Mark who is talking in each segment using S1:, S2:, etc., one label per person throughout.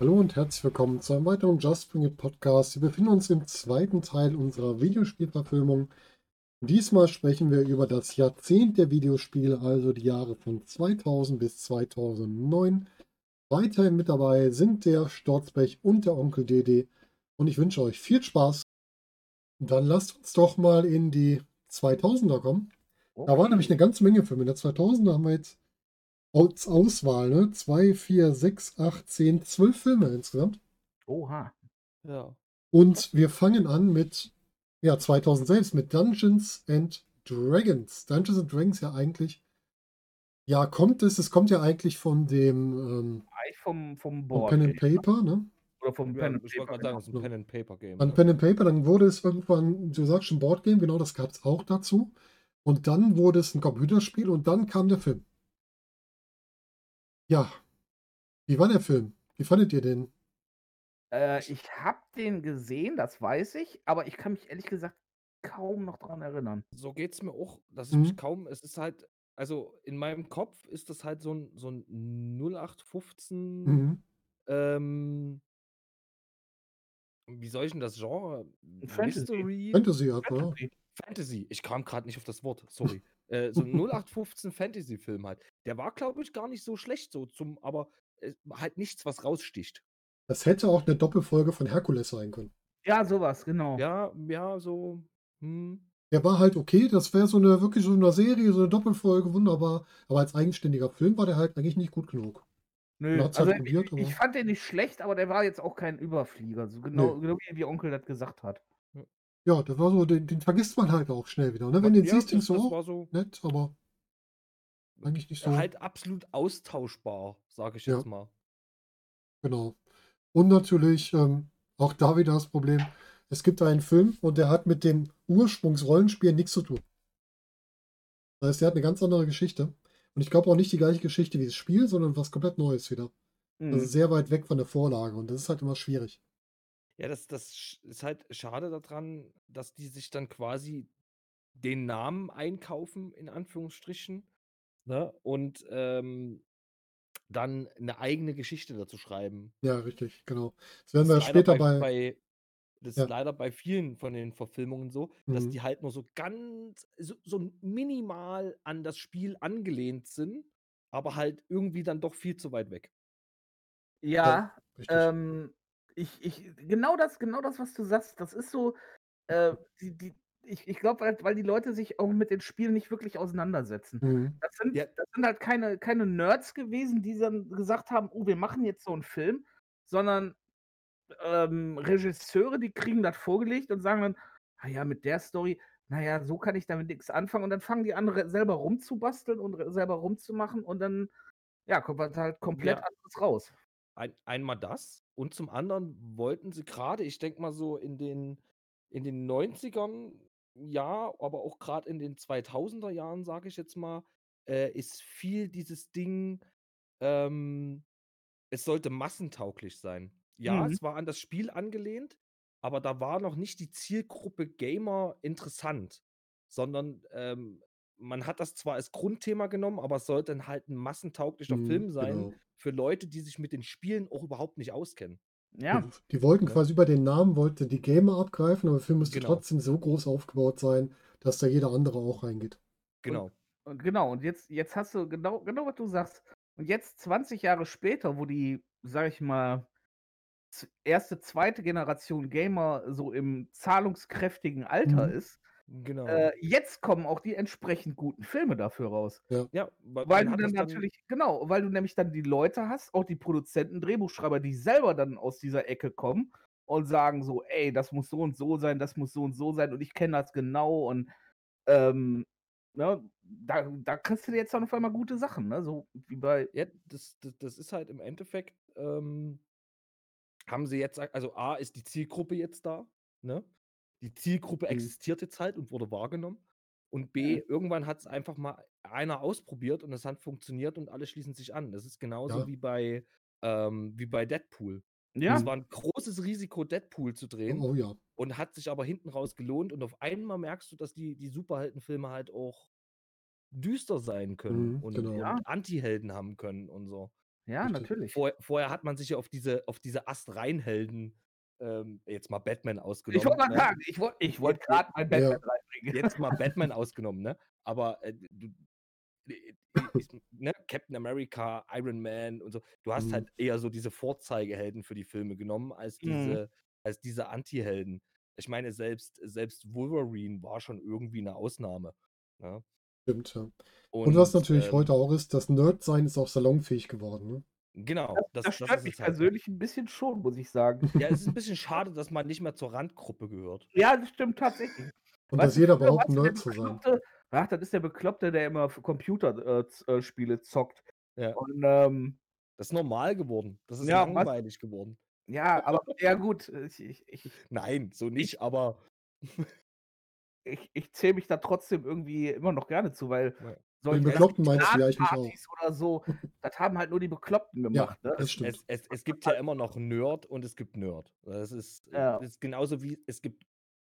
S1: Hallo und herzlich willkommen zu einem weiteren Just Bring It Podcast. Wir befinden uns im zweiten Teil unserer Videospielverfilmung. Diesmal sprechen wir über das Jahrzehnt der Videospiele, also die Jahre von 2000 bis 2009. Weiterhin mit dabei sind der Sturzbech und der Onkel DD. Und ich wünsche euch viel Spaß. Dann lasst uns doch mal in die 2000er kommen. Da war nämlich eine ganze Menge Filme. In der 2000er haben wir jetzt als Auswahl, ne? 2, 4, 6, 8, 10, 12 Filme insgesamt.
S2: Oha.
S3: Ja.
S1: Und wir fangen an mit, ja, 2000 selbst, mit Dungeons and Dragons. Dungeons and Dragons ja eigentlich, ja, kommt es, es kommt ja eigentlich von dem, ähm,
S2: Eigentlich vom, vom
S1: von
S2: Board.
S1: Pen and Paper, ne?
S2: Oder vom
S3: ja
S2: Pen and
S3: ich wollte
S2: Paper.
S3: gerade sagen, es ist ein
S1: genau.
S3: Pen and Paper Game.
S1: An. Pen and Paper, dann wurde es irgendwann, du sagst schon Boardgame, genau, das gab es auch dazu. Und dann wurde es ein Computerspiel und dann kam der Film. Ja. Wie war der Film? Wie fandet ihr den?
S2: Äh, ich habe den gesehen, das weiß ich, aber ich kann mich ehrlich gesagt kaum noch dran erinnern.
S3: So geht es mir auch, dass ich
S1: Mhm.
S3: mich kaum, es ist halt, also in meinem Kopf ist das halt so ein, so ein 0815,
S1: Mhm.
S3: ähm, wie soll ich denn das Genre?
S2: Fantasy.
S3: Mystery?
S1: Fantasy hat, ne?
S2: Fantasy.
S3: Fantasy. Ich kam gerade nicht auf das Wort, sorry. äh, so ein 0815 Fantasy-Film halt. Der war, glaube ich, gar nicht so schlecht so zum, aber äh, halt nichts, was raussticht.
S1: Das hätte auch eine Doppelfolge von Herkules sein können.
S2: Ja, sowas, genau.
S3: Ja, ja, so, hm.
S1: Der war halt okay, das wäre so eine wirklich so eine Serie, so eine Doppelfolge, wunderbar. Aber als eigenständiger Film war der halt eigentlich nicht gut genug.
S2: Nö,
S1: hat's
S2: also
S1: halt probiert,
S2: ich, ich fand den nicht schlecht, aber der war jetzt auch kein Überflieger. So genau, genau wie, wie Onkel das gesagt hat.
S1: Ja, das war so, den, den vergisst man halt auch schnell wieder. Ne? Wenn du den
S3: ja,
S1: siehst, denkst du,
S3: war so
S1: nett, aber eigentlich nicht so.
S3: halt absolut austauschbar, sage ich
S1: Ja.
S3: jetzt mal.
S1: Genau. Und natürlich ähm, auch da wieder das Problem, es gibt einen Film und der hat mit dem Ursprungsrollenspiel nichts zu tun. Das heißt, der hat eine ganz andere Geschichte. Und ich glaube auch nicht die gleiche Geschichte wie das Spiel, sondern was komplett Neues wieder.
S2: Mhm.
S1: Das ist sehr weit weg von der Vorlage und das ist halt immer schwierig.
S3: Ja, das, das ist halt schade daran, dass die sich dann quasi den Namen einkaufen, in Anführungsstrichen, ne? und ähm, dann eine eigene Geschichte dazu schreiben.
S1: Ja, richtig, genau. Das werden
S3: Das
S1: wir später bei.
S3: bei das
S1: Ja.
S3: ist leider bei vielen von den Verfilmungen so, dass
S1: Mhm.
S3: die halt nur so ganz, so, so minimal an das Spiel angelehnt sind, aber halt irgendwie dann doch viel zu weit weg.
S2: Ja,
S1: Richtig.
S2: ähm, ich, ich, genau das, genau das, was du sagst, das ist so, äh, die, die, ich, ich glaube, weil, weil die Leute sich auch mit den Spielen nicht wirklich auseinandersetzen.
S1: Mhm.
S2: Das sind,
S3: Ja.
S2: das sind halt keine, keine Nerds gewesen, die dann gesagt haben, oh, wir machen jetzt so einen Film, sondern ähm, Regisseure, die kriegen das vorgelegt und sagen dann, ah ja, mit der Story, naja, so kann ich damit nichts anfangen. Und dann fangen die an, selber rumzubasteln und selber rumzumachen und dann, ja, kommt was halt komplett
S3: Ja.
S2: anderes raus.
S3: Ein, einmal das und zum anderen wollten sie gerade, ich denke mal so in den, in den 90ern, ja, aber auch gerade in den 2000er Jahren, sage ich jetzt mal, äh, ist viel dieses Ding, ähm, es sollte massentauglich sein. Ja,
S2: Mhm.
S3: es war an das Spiel angelehnt, aber da war noch nicht die Zielgruppe Gamer interessant, sondern ähm, man hat das zwar als Grundthema genommen, aber es sollte dann halt ein massentauglicher
S1: Mhm,
S3: Film sein
S1: genau.
S3: für Leute, die sich mit den Spielen auch überhaupt nicht auskennen.
S2: Ja,
S1: Die, die wollten
S3: Ja.
S1: quasi über den Namen, wollte die Gamer abgreifen, aber der Film müsste
S3: Genau.
S1: trotzdem so groß aufgebaut sein, dass da jeder andere auch reingeht.
S3: Genau.
S2: und genau. Und jetzt, jetzt hast du genau, genau, was du sagst. Und jetzt 20 Jahre später, wo die, sag ich mal, erste, zweite Generation Gamer so im zahlungskräftigen Alter
S1: Mhm.
S2: ist,
S3: Genau.
S2: äh, jetzt kommen auch die entsprechend guten Filme dafür raus.
S3: ja, weil,
S2: Weil
S3: man
S2: du dann
S3: das
S2: natürlich, genau, weil du nämlich dann die Leute hast, auch die Produzenten, Drehbuchschreiber, die selber dann aus dieser Ecke kommen und sagen so, ey, das muss so und so sein, das muss so und so sein und ich kenne das genau und ähm, ne, da, da kriegst du jetzt dann auf einmal gute Sachen, ne? So wie bei,
S3: Ja, das, das, das ist halt im Endeffekt, ähm, haben sie jetzt, also A, ist die Zielgruppe jetzt da, ne? Die Zielgruppe
S1: Mhm.
S3: existiert jetzt halt und wurde wahrgenommen. Und B, irgendwann hat es einfach mal einer ausprobiert und es hat funktioniert und alle schließen sich an. Das ist genauso
S1: Ja.
S3: wie bei ähm, wie bei Deadpool.
S2: Ja,
S3: Es war ein großes Risiko, Deadpool zu drehen
S1: Oh ja.
S3: und hat sich aber hinten raus gelohnt. Und auf einmal merkst du, dass die, die Superheldenfilme halt auch düster sein können
S1: Mhm,
S3: und,
S1: genau.
S2: Ja.
S3: und Anti-Helden haben können und so.
S2: Ja,
S1: Richtig.
S2: natürlich.
S3: Vor, vorher hat man sich ja auf diese, auf diese Astrein-Helden, ähm, jetzt mal Batman
S2: Ich
S3: ausgenommen.
S2: wollte mal
S3: ne?
S2: sagen, ich wollte ich wollt gerade mein
S1: Ja.
S2: Batman reinbringen.
S3: Jetzt mal Batman ausgenommen, ne? Aber äh, du, ist, ne? Captain America, Iron Man und so. Du hast
S1: Mhm.
S3: halt eher so diese Vorzeigehelden für die Filme genommen, als
S2: Mhm.
S3: diese, als diese Anti-Helden. Ich meine, selbst, selbst Wolverine war schon irgendwie eine Ausnahme. Ne?
S1: Stimmt, ja. Und, was natürlich
S3: ähm,
S1: heute auch ist, das Nerd-Sein ist auch salonfähig geworden. Ne?
S3: Genau, das,
S2: Das
S3: das
S2: stört
S3: ist
S2: mich
S3: es halt.
S2: persönlich ein bisschen schon, muss ich sagen.
S3: Ja, es ist ein bisschen schade, dass man nicht mehr zur Randgruppe gehört.
S2: Ja, das stimmt tatsächlich.
S1: Und
S2: Weißt
S1: dass jeder
S2: früher
S1: behauptet,
S2: warst du der
S1: Nerd zu sein.
S2: Bekloppte- Ach, das ist der Bekloppte, der immer Computerspiele zockt.
S3: Ja.
S2: Und ähm,
S3: Das ist normal geworden. Das ist
S2: Ja, was-
S3: langweilig geworden.
S2: ja, aber ja gut, ich, ich, ich,
S3: Nein, so nicht, aber
S2: ich, ich zähle mich da trotzdem irgendwie immer noch gerne zu, weil
S3: Ja.
S2: solche
S1: Bekloppten meinst du, ja, ich mich auch.
S2: Oder so, das haben halt nur die Bekloppten gemacht. ne?
S1: Das stimmt.
S3: es, es, es gibt ja immer noch Nerd und es gibt Nerd. Das ist,
S2: Ja.
S3: das ist genauso wie es gibt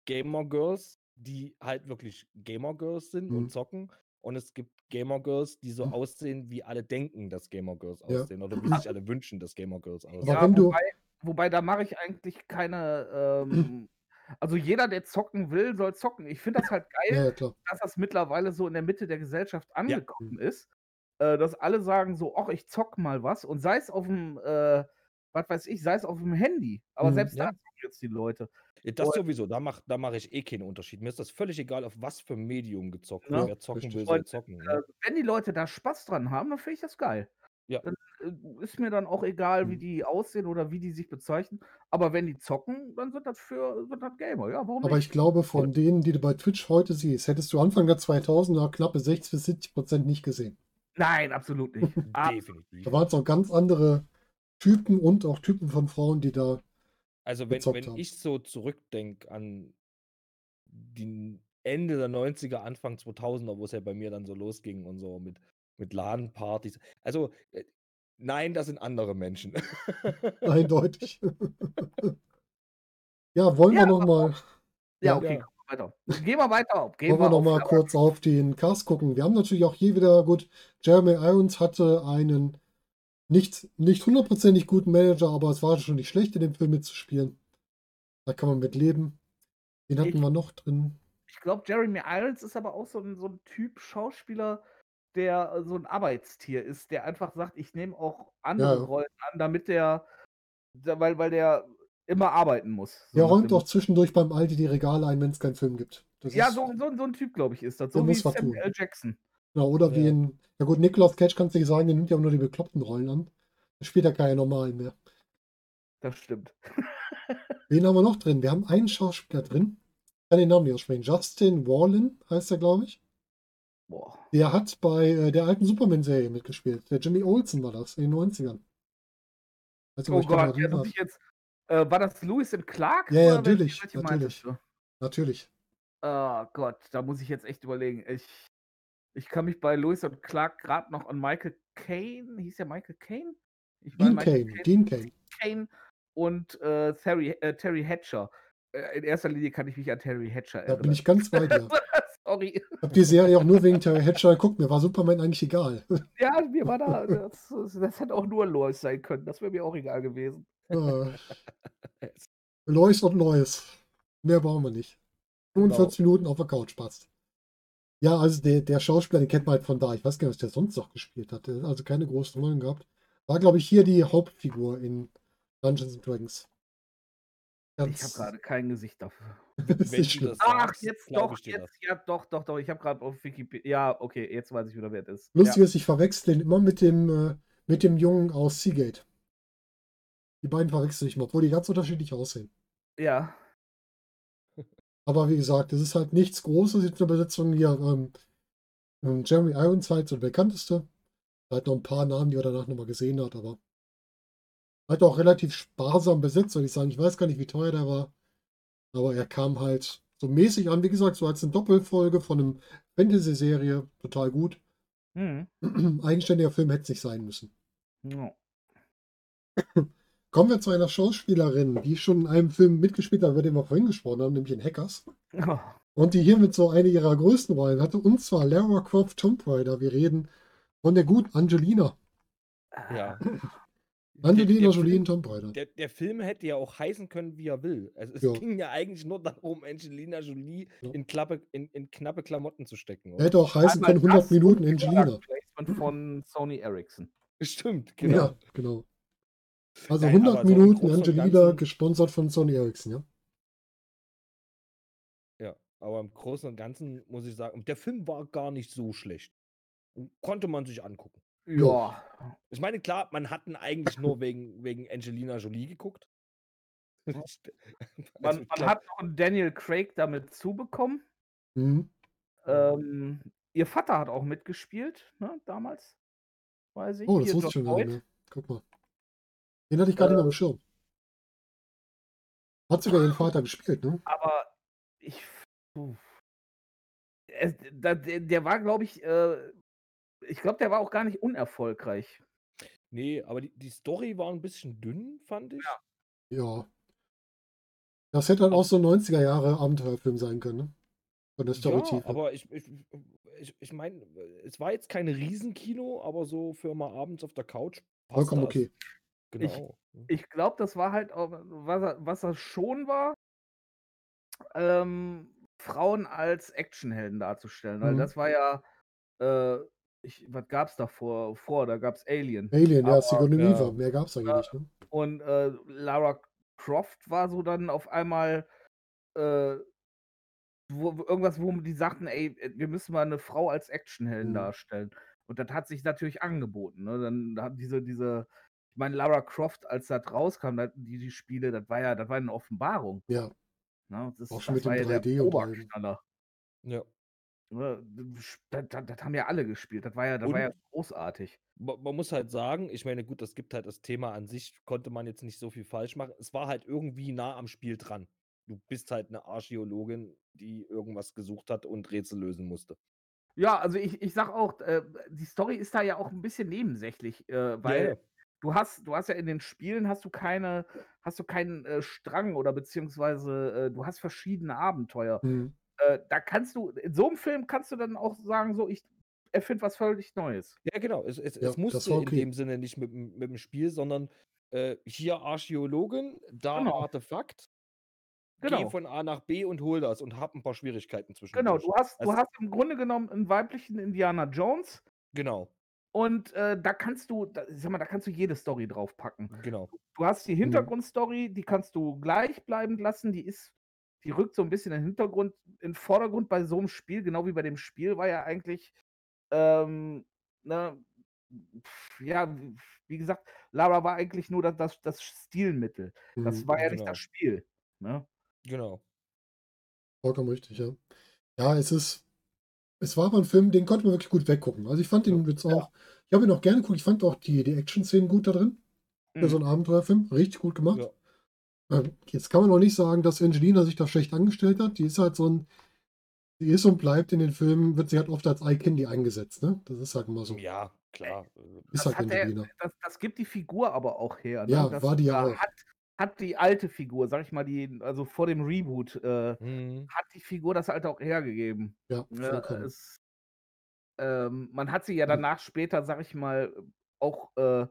S3: Gamer Girls, die halt wirklich Gamer Girls sind
S1: Mhm.
S3: und zocken. Und es gibt Gamer Girls, die so
S1: Mhm.
S3: aussehen, wie alle denken, dass Gamer Girls
S1: Ja.
S3: aussehen. Oder wie sich alle wünschen, dass Gamer Girls aussehen.
S1: Du-
S2: wobei, wobei da mache ich eigentlich keine. Ähm, also jeder, der zocken will, soll zocken. Ich finde das halt geil,
S1: Ja, ja,
S2: dass das mittlerweile so in der Mitte der Gesellschaft angekommen ist, äh, dass alle sagen so, ach, ich zock mal was und sei es auf dem, äh, was weiß ich, sei es auf dem Handy. Aber
S1: Mhm.
S2: selbst
S3: Ja.
S2: da zocken jetzt die Leute.
S3: Ja, Das
S2: Und-
S3: sowieso, da mache da mach ich eh keinen Unterschied. Mir ist das völlig egal, auf was für ein Medium gezockt
S2: Ja,
S3: wird. Wer zocken will, soll zocken.
S2: Äh,
S3: Ne?
S2: wenn die Leute da Spaß dran haben, dann finde ich das geil.
S3: Ja.
S2: Dann ist mir dann auch egal, wie
S1: Mhm.
S2: die aussehen oder wie die sich bezeichnen. Aber wenn die zocken, dann sind das für sind das Gamer. Ja, warum
S1: Aber
S2: nicht?
S1: ich glaube, von denen, die du bei Twitch heute siehst, hättest du Anfang der 2000er knappe 60 bis 70 Prozent nicht gesehen.
S2: Nein, absolut nicht.
S3: Definitiv.
S1: Da waren es auch ganz andere Typen und auch Typen von Frauen, die da.
S3: Also wenn,
S1: gezockt
S3: wenn
S1: haben.
S3: ich so zurückdenke an die Ende der 90er, Anfang 2000er, wo es ja bei mir dann so losging und so mit, mit LAN-Partys. Also äh, nein, das sind andere Menschen.
S1: Eindeutig. ja, wollen
S2: Ja,
S1: wir noch mal,
S2: ja, okay,
S3: Ja.
S2: komm weiter. Gehen wir weiter. Gehen
S1: wollen wir
S2: wir
S1: noch
S2: auf
S1: mal
S2: Cover.
S1: kurz auf den Cast gucken. Wir haben natürlich auch hier wieder, gut, Jeremy Irons hatte einen nicht, nicht hundertprozentig guten Manager, aber es war schon nicht schlecht, in dem Film mitzuspielen. Da kann man mit leben. Den hatten
S2: Ich-
S1: wir noch drin.
S2: Ich glaube, Jeremy Irons ist aber auch so ein, so ein Typ Schauspieler, der äh, so ein Arbeitstier ist, der einfach sagt, ich nehme auch andere
S1: Ja.
S2: Rollen an, damit der, weil, weil der immer arbeiten muss. So
S1: Der räumt auch zwischendurch beim Aldi die Regale ein, wenn es keinen Film gibt. Das
S2: Ja, so, so, so ein Typ, glaube ich, ist das. So wie
S1: tun.
S2: Samuel L. Jackson.
S1: Genau, oder wie
S3: Ja.
S1: in, ja gut, Nicolas Cage kannst du nicht sagen, der nimmt ja auch nur die bekloppten Rollen an. Da spielt er keine normalen mehr.
S2: Das stimmt.
S1: Wen haben wir noch drin? Wir haben einen Schauspieler drin. Ich kann den Namen nicht aussprechen. Justin Warlin heißt er, glaube ich.
S2: Boah.
S1: Der hat bei äh, der alten Superman-Serie mitgespielt. Der Jimmy Olsen war das, in den 90ern. Weiß nicht, ob
S2: Oh Gott, ja, jetzt. Äh, war das Lewis and Clark?
S1: Ja, ja,
S2: welche-
S1: natürlich,
S2: welche
S1: natürlich. Natürlich.
S2: Oh Gott, da muss ich jetzt echt überlegen. Ich, ich kann mich bei Lewis und Clark gerade noch an Michael Caine, hieß der Michael Caine? Ich
S1: Dean Kane, Dean Kane.
S2: Kane und äh, Terry, äh, Terry Hatcher. Äh, in erster Linie kann ich mich an Terry Hatcher
S1: Da
S2: erinnern.
S1: bin ich ganz bei dir.
S2: Sorry.
S1: Ich habe die Serie auch nur wegen Terry Hatcher geguckt. Mir war Superman eigentlich egal.
S2: Ja, mir war da. Das, das hätte auch nur Lois sein können. Das wäre mir auch egal gewesen.
S1: Äh, Lois und Lois. Mehr brauchen wir nicht. 45 Minuten auf der Couch passt. Ja, also der, der Schauspieler, den kennt man halt von da. Ich weiß gar nicht, was der sonst noch gespielt hat. Der hat also keine großen Rollen gehabt. War, glaube ich, hier die Hauptfigur in Dungeons and Dragons.
S2: Ich habe
S1: Ganz-
S2: gerade kein Gesicht dafür.
S1: das
S2: Ach,
S3: sagst,
S2: jetzt doch, jetzt, ja, doch, doch, doch. Ich habe gerade auf Wikipedia. Ja, okay, jetzt weiß ich wieder, wer es ist.
S1: Lustig ist, ich verwechsel den immer mit dem, äh, mit dem Jungen aus Seagate. Die beiden verwechsel ich mal, obwohl die ganz unterschiedlich aussehen.
S2: Ja.
S1: Aber wie gesagt, es ist halt nichts Großes in der Besetzung hier. Ähm, ähm, Jeremy Irons halt so der bekannteste. Halt noch ein paar Namen, die er danach nochmal gesehen hat, aber halt auch relativ sparsam besetzt, würde ich sagen. Ich weiß gar nicht, wie teuer der war. Aber er kam halt so mäßig an, wie gesagt, so als eine Doppelfolge von einem Fantasy-Serie. Total gut.
S2: Hm.
S1: Eigenständiger Film hätte es nicht sein müssen.
S2: Ja.
S1: Kommen wir zu einer Schauspielerin, die schon in einem Film mitgespielt hat, über den wir vorhin gesprochen haben, nämlich in Hackers.
S2: Oh,
S1: Und die hiermit so eine ihrer größten Rollen hatte, und zwar Lara Croft Tomb Raider. Wir reden von der guten Angelina.
S3: Ja.
S1: Angelina Jolie in
S3: Film,
S1: Tomb Raider.
S3: der, der Film hätte ja auch heißen können, wie er will. Also es
S1: Ja.
S3: ging ja eigentlich nur darum, Angelina Jolie
S1: Ja.
S3: in, klappe, in, in knappe Klamotten zu stecken.
S1: Er
S3: Oder?
S1: hätte auch heißen können 100
S2: das
S1: Minuten
S2: und
S1: Angelina.
S2: Von Sony Ericsson.
S3: Stimmt, genau.
S1: Ja, genau. Also
S3: Nein,
S1: 100
S3: aber so im
S1: Minuten
S3: Großen und
S1: Angelina,
S3: Ganzen-
S1: gesponsert von Sony Ericsson, ja.
S3: Ja, aber im Großen und Ganzen muss ich sagen, der Film war gar nicht so schlecht. Konnte man sich angucken.
S2: Ja.
S3: Ich meine, klar, man hat ihn eigentlich nur wegen, wegen Angelina Jolie geguckt. Also
S2: Man, man hat noch einen Daniel Craig damit zubekommen.
S1: Mhm.
S2: Ähm, ihr Vater hat auch mitgespielt, ne, damals. Weiß ich.
S1: Oh, das
S2: Hier
S1: wusste ich schon
S2: John
S1: gar nicht
S2: Boyd.
S1: mehr. Guck mal. Den hatte ich gar nicht mehr
S2: Äh.
S1: Schirm. Hat sogar den Vater gespielt, ne?
S2: Aber ich. der, der war, glaube ich, äh, ich glaube, der war auch gar nicht unerfolgreich.
S3: Nee, aber die, die Story war ein bisschen dünn, fand ich.
S1: Ja. Das hätte halt auch so ein 90er Jahre Abenteuerfilm sein können, ne? Von der Storytiefe.
S3: Ja, aber ich, ich, ich, ich meine, es war jetzt kein Riesenkino, aber so für mal abends auf der Couch. passt
S1: Vollkommen
S3: das.
S1: okay.
S3: Genau.
S2: Ich glaube, das war halt auch, was er, was er schon war, ähm, Frauen als Actionhelden darzustellen. Weil
S1: Mhm.
S2: das war ja, äh, ich, was gab es davor? Vor, da gab es Alien.
S1: Alien, ja,
S2: Aber,
S1: Sigourney
S3: ja.
S1: Weaver. Mehr gab es eigentlich
S2: Ja.
S1: nicht, ne?
S2: Und äh, Lara Croft war so dann auf einmal äh, wo, irgendwas, wo die sagten, ey, wir müssen mal eine Frau als Actionhelden
S1: Mhm.
S2: darstellen. Und das hat sich natürlich angeboten. Ne? Dann hat diese, diese, ich meine, Lara Croft, als das rauskam, das, die, die Spiele, das war ja, das war eine Offenbarung.
S1: Ja.
S2: Ne? Das,
S1: Auch schon
S2: das
S1: mit
S2: war
S1: dem
S2: ja
S1: 3D
S2: der
S1: und allem.
S2: Oberknaller.
S3: Ja.
S2: Das, das, das haben ja alle gespielt. Das war ja, das war ja großartig.
S3: Man, muss halt sagen, ich meine, gut, das gibt halt das Thema an sich, konnte man jetzt nicht so viel falsch machen. Es war halt irgendwie nah am Spiel dran. Du bist halt eine Archäologin, die irgendwas gesucht hat und Rätsel lösen musste.
S2: Ja, also ich, ich sag auch, äh, die Story ist da ja auch ein bisschen nebensächlich, äh, weil
S3: ja.
S2: du hast, du hast ja in den Spielen hast du keine, hast du keinen äh, Strang oder beziehungsweise äh, du hast verschiedene Abenteuer.
S1: Mhm.
S2: Äh, da kannst du, in so einem Film kannst du dann auch sagen, so, ich erfinde was völlig Neues.
S3: Ja, genau. Es, es,
S1: Ja,
S3: es musste
S1: war
S3: in
S1: okay.
S3: dem Sinne nicht mit, dem- mit dem Spiel, sondern äh, hier Archäologin, da
S2: Genau.
S3: Artefakt,
S2: Genau.
S3: geh von A nach B und hol das und hab ein paar Schwierigkeiten zwischen.
S2: Genau, du hast, du
S3: Also-
S2: hast im Grunde genommen einen weiblichen Indiana Jones
S3: Genau,
S2: und äh, da kannst du, da, sag mal, da kannst du jede Story draufpacken.
S3: genau.
S2: Du hast die Hintergrundstory, die kannst du gleich bleiben lassen. Die ist, die rückt so ein bisschen in den Hintergrund, in den Vordergrund bei so einem Spiel, genau wie bei dem Spiel war ja eigentlich, ähm, ne, pf, ja, wie gesagt, Lara war eigentlich nur das, das, das Stilmittel. Das
S1: Mhm.
S2: war ja nicht
S3: genau.
S2: das Spiel. Ne?
S3: Genau.
S1: Vollkommen richtig, ja. Ja, es ist, es war aber ein Film, den konnte man wirklich gut weggucken. Also ich fand ihn jetzt auch, ich habe ihn auch gerne geguckt, ich fand auch die, die Action-Szenen gut da drin. Für so
S2: Mhm.
S1: einen Abenteuerfilm, richtig gut gemacht.
S3: Ja.
S1: Jetzt kann man auch nicht sagen, dass Angelina sich da schlecht angestellt hat. Die ist halt so ein, die ist und bleibt in den Filmen, wird sie halt oft als Eye-Candy eingesetzt, ne? Das ist halt immer so.
S3: Ja, klar. äh,
S1: Ist
S2: Das,
S1: halt
S2: hat der,
S1: Angelina.
S2: das, das gibt die Figur aber auch her. Ne?
S1: Ja,
S2: das,
S1: war die ja
S2: äh,
S1: auch.
S2: Hat, hat die alte Figur, sag ich mal, die, also vor dem Reboot, äh,
S3: hm,
S2: hat die Figur das halt auch hergegeben.
S1: Ja,
S2: Ne,
S1: vollkommen.
S2: es, ähm, man hat sie ja
S1: Mhm.
S2: danach später, sag ich mal, auch äh,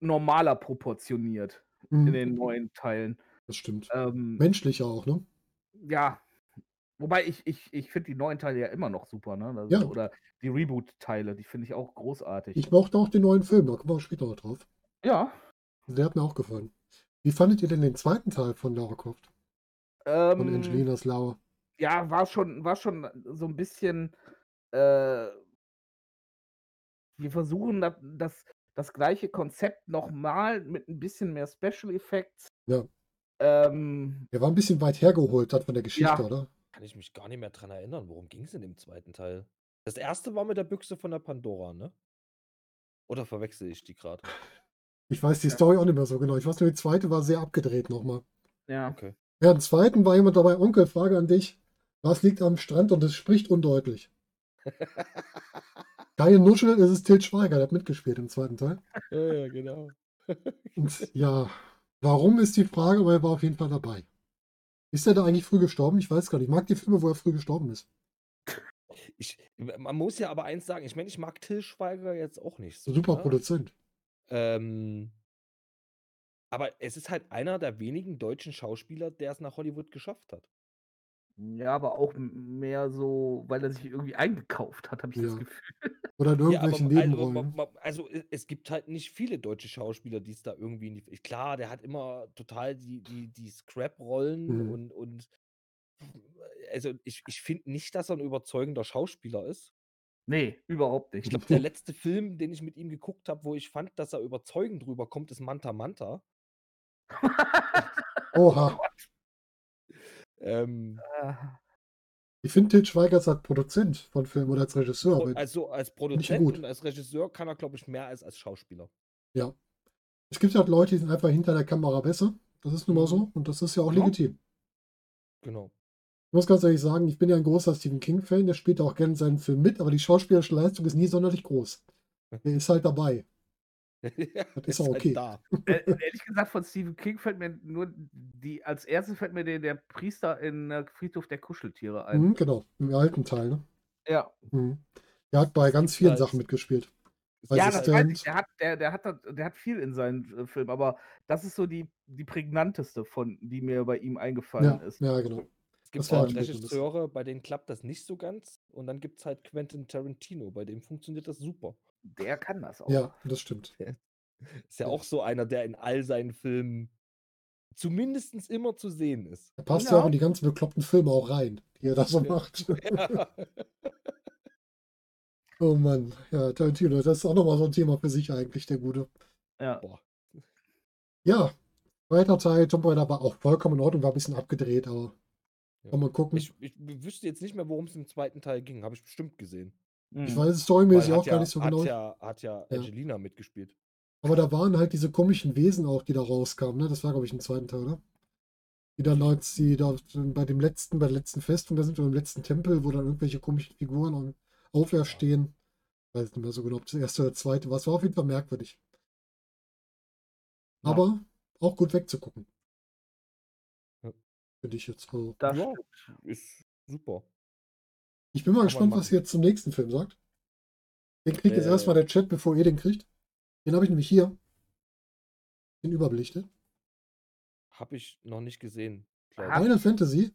S2: normaler proportioniert
S1: Mhm,
S2: in den neuen Teilen.
S1: das stimmt.
S2: Ähm,
S1: Menschlicher auch, ne?
S2: ja, wobei ich, ich, ich finde die neuen Teile ja immer noch super, ne? Also,
S1: Ja.
S2: Oder die Reboot-Teile, die finde ich auch großartig.
S1: Ich mochte auch den neuen Film, da kommen wir auch später noch drauf.
S2: ja.
S1: Der hat mir auch gefallen. Wie fandet ihr denn den zweiten Teil von Lara Croft? Von
S2: Ähm,
S1: Angelinas Lauer?
S2: ja, war schon, war schon so ein bisschen, äh, wir versuchen das, das, gleiche Konzept nochmal mit ein bisschen mehr Special Effects.
S1: Ja.
S2: Ähm,
S1: Der war ein bisschen weit hergeholt, hat von der Geschichte,
S2: Ja.
S1: oder?
S3: kann ich mich gar nicht mehr dran erinnern. Worum ging es in dem zweiten Teil? Das erste war mit der Büchse von der Pandora, ne? Oder verwechsel ich die gerade?
S1: Ich weiß die
S2: Ja.
S1: Story auch nicht mehr so genau. Ich weiß nur, die zweite war sehr abgedreht nochmal.
S2: ja.
S3: Okay.
S1: Ja, im zweiten war jemand dabei, Onkel, Frage an dich. Was liegt am Strand und es spricht undeutlich? Keine Nuschel, es ist Til Schweiger, der hat mitgespielt im zweiten Teil.
S3: ja, ja, genau.
S1: Und ja, warum ist die Frage, aber er war auf jeden Fall dabei. Ist er da eigentlich früh gestorben? Ich weiß gar nicht. Ich mag die Filme, wo er früh gestorben ist.
S3: Ich, man muss ja aber eins sagen, ich meine, ich mag Till Schweiger jetzt auch nicht so.
S1: Super
S3: ne?
S1: Produzent.
S3: Ähm, aber es ist halt einer der wenigen deutschen Schauspieler, der es nach Hollywood geschafft hat.
S2: Ja, aber auch mehr so, weil er sich irgendwie eingekauft hat, habe ich das
S1: Ja.
S2: Gefühl.
S1: Oder in
S3: Ja, aber
S1: irgendwelchen
S3: also,
S1: Nebenrollen.
S3: also e- es gibt halt nicht viele deutsche Schauspieler, die es da irgendwie in die. Klar, der hat immer total die, die, die Scrap-Rollen
S1: Mhm.
S3: und, und also ich, ich finde nicht, dass er ein überzeugender Schauspieler ist.
S2: Nee, überhaupt
S3: Ich
S2: nicht.
S3: glaube, der letzte Film, den ich mit ihm geguckt habe, wo ich fand, dass er überzeugend drüber kommt, ist Manta Manta.
S1: Oha.
S3: Ähm,
S2: Äh,
S1: Ich finde Til Schweiger als Produzent von Filmen oder als Regisseur.
S3: Also als Produzent
S1: gut.
S3: und als Regisseur kann er, glaube ich, mehr als als Schauspieler.
S1: ja. Es gibt halt Leute, die sind einfach hinter der Kamera besser. Das ist nun mal
S3: Mhm.
S1: so. Und das ist ja auch
S3: Ja.
S1: legitim.
S3: Genau.
S1: Ich muss ganz ehrlich sagen, ich bin ja ein großer Stephen King-Fan. Der spielt auch gerne in seinen Filmen mit, aber die schauspielerische Leistung ist nie sonderlich groß. Der ist halt dabei.
S3: das
S1: ist auch okay.
S3: Halt da.
S2: äh, ehrlich gesagt, von Stephen King fällt mir nur die, als erstes fällt mir der, der Priester in äh, Friedhof der Kuscheltiere ein.
S1: Mhm, genau, im alten Teil. Ne?
S2: Ja.
S1: Mhm. Der hat bei ganz vielen
S3: halt-
S1: Sachen mitgespielt. Als
S2: Ja, das weiß ich.
S1: Assistent.
S2: Der hat, der, der, hat, der hat viel in seinen äh, Filmen, aber das ist so die, die prägnanteste von, die mir bei ihm eingefallen
S1: Ja,
S2: ist.
S1: ja, genau.
S3: Es gibt halt. Regisseure, bei denen klappt das nicht so ganz. Und dann gibt es halt Quentin Tarantino, bei dem funktioniert das super.
S2: Der kann das auch.
S1: Ja, das stimmt.
S3: Ist ja auch so einer, der in all seinen Filmen zumindest immer zu sehen ist.
S1: Er passt ja.
S2: Ja.
S1: auch in die ganzen bekloppten Filme auch rein, die er da so macht.
S3: Ja.
S1: Oh Mann, ja, Tarantino, das ist auch nochmal so ein Thema für sich eigentlich, der Gute.
S2: Ja.
S3: Boah.
S1: Ja, zweiter Teil, Tomb Raider war auch vollkommen in Ordnung, war ein bisschen abgedreht, aber
S3: Ja.
S1: man gucken.
S3: Ich, ich wüsste jetzt nicht mehr, worum es im zweiten Teil ging. Habe ich bestimmt gesehen.
S2: Mhm.
S1: Ich weiß es storymäßig auch gar nicht so
S3: hat
S1: genau.
S3: Ja, hat ja
S1: Ja.
S3: Angelina mitgespielt.
S1: Aber da waren halt diese komischen Wesen auch, die da rauskamen, ne? Das war, glaube ich, im zweiten Teil, oder? Die dann als die da bei dem letzten, bei der letzten Festung, da sind wir im letzten Tempel, wo dann irgendwelche komischen Figuren auferstehen. Ich weiß nicht mehr so genau, ob das erste oder zweite war. Es war auf jeden Fall merkwürdig.
S2: Ja.
S1: Aber auch gut wegzugucken.
S3: Ja.
S1: Finde ich jetzt. Also,
S2: Das
S3: Ja. Ist super.
S1: Ich bin mal
S3: Kann
S1: gespannt, was ihr jetzt zum nächsten Film sagt. Den kriegt jetzt
S3: Äh.
S1: erstmal der Chat, bevor ihr den kriegt. Den habe ich nämlich hier. Den überbelichtet.
S3: Habe ich noch nicht gesehen. glaub
S2: Hab-
S3: ich.
S1: Final Fantasy.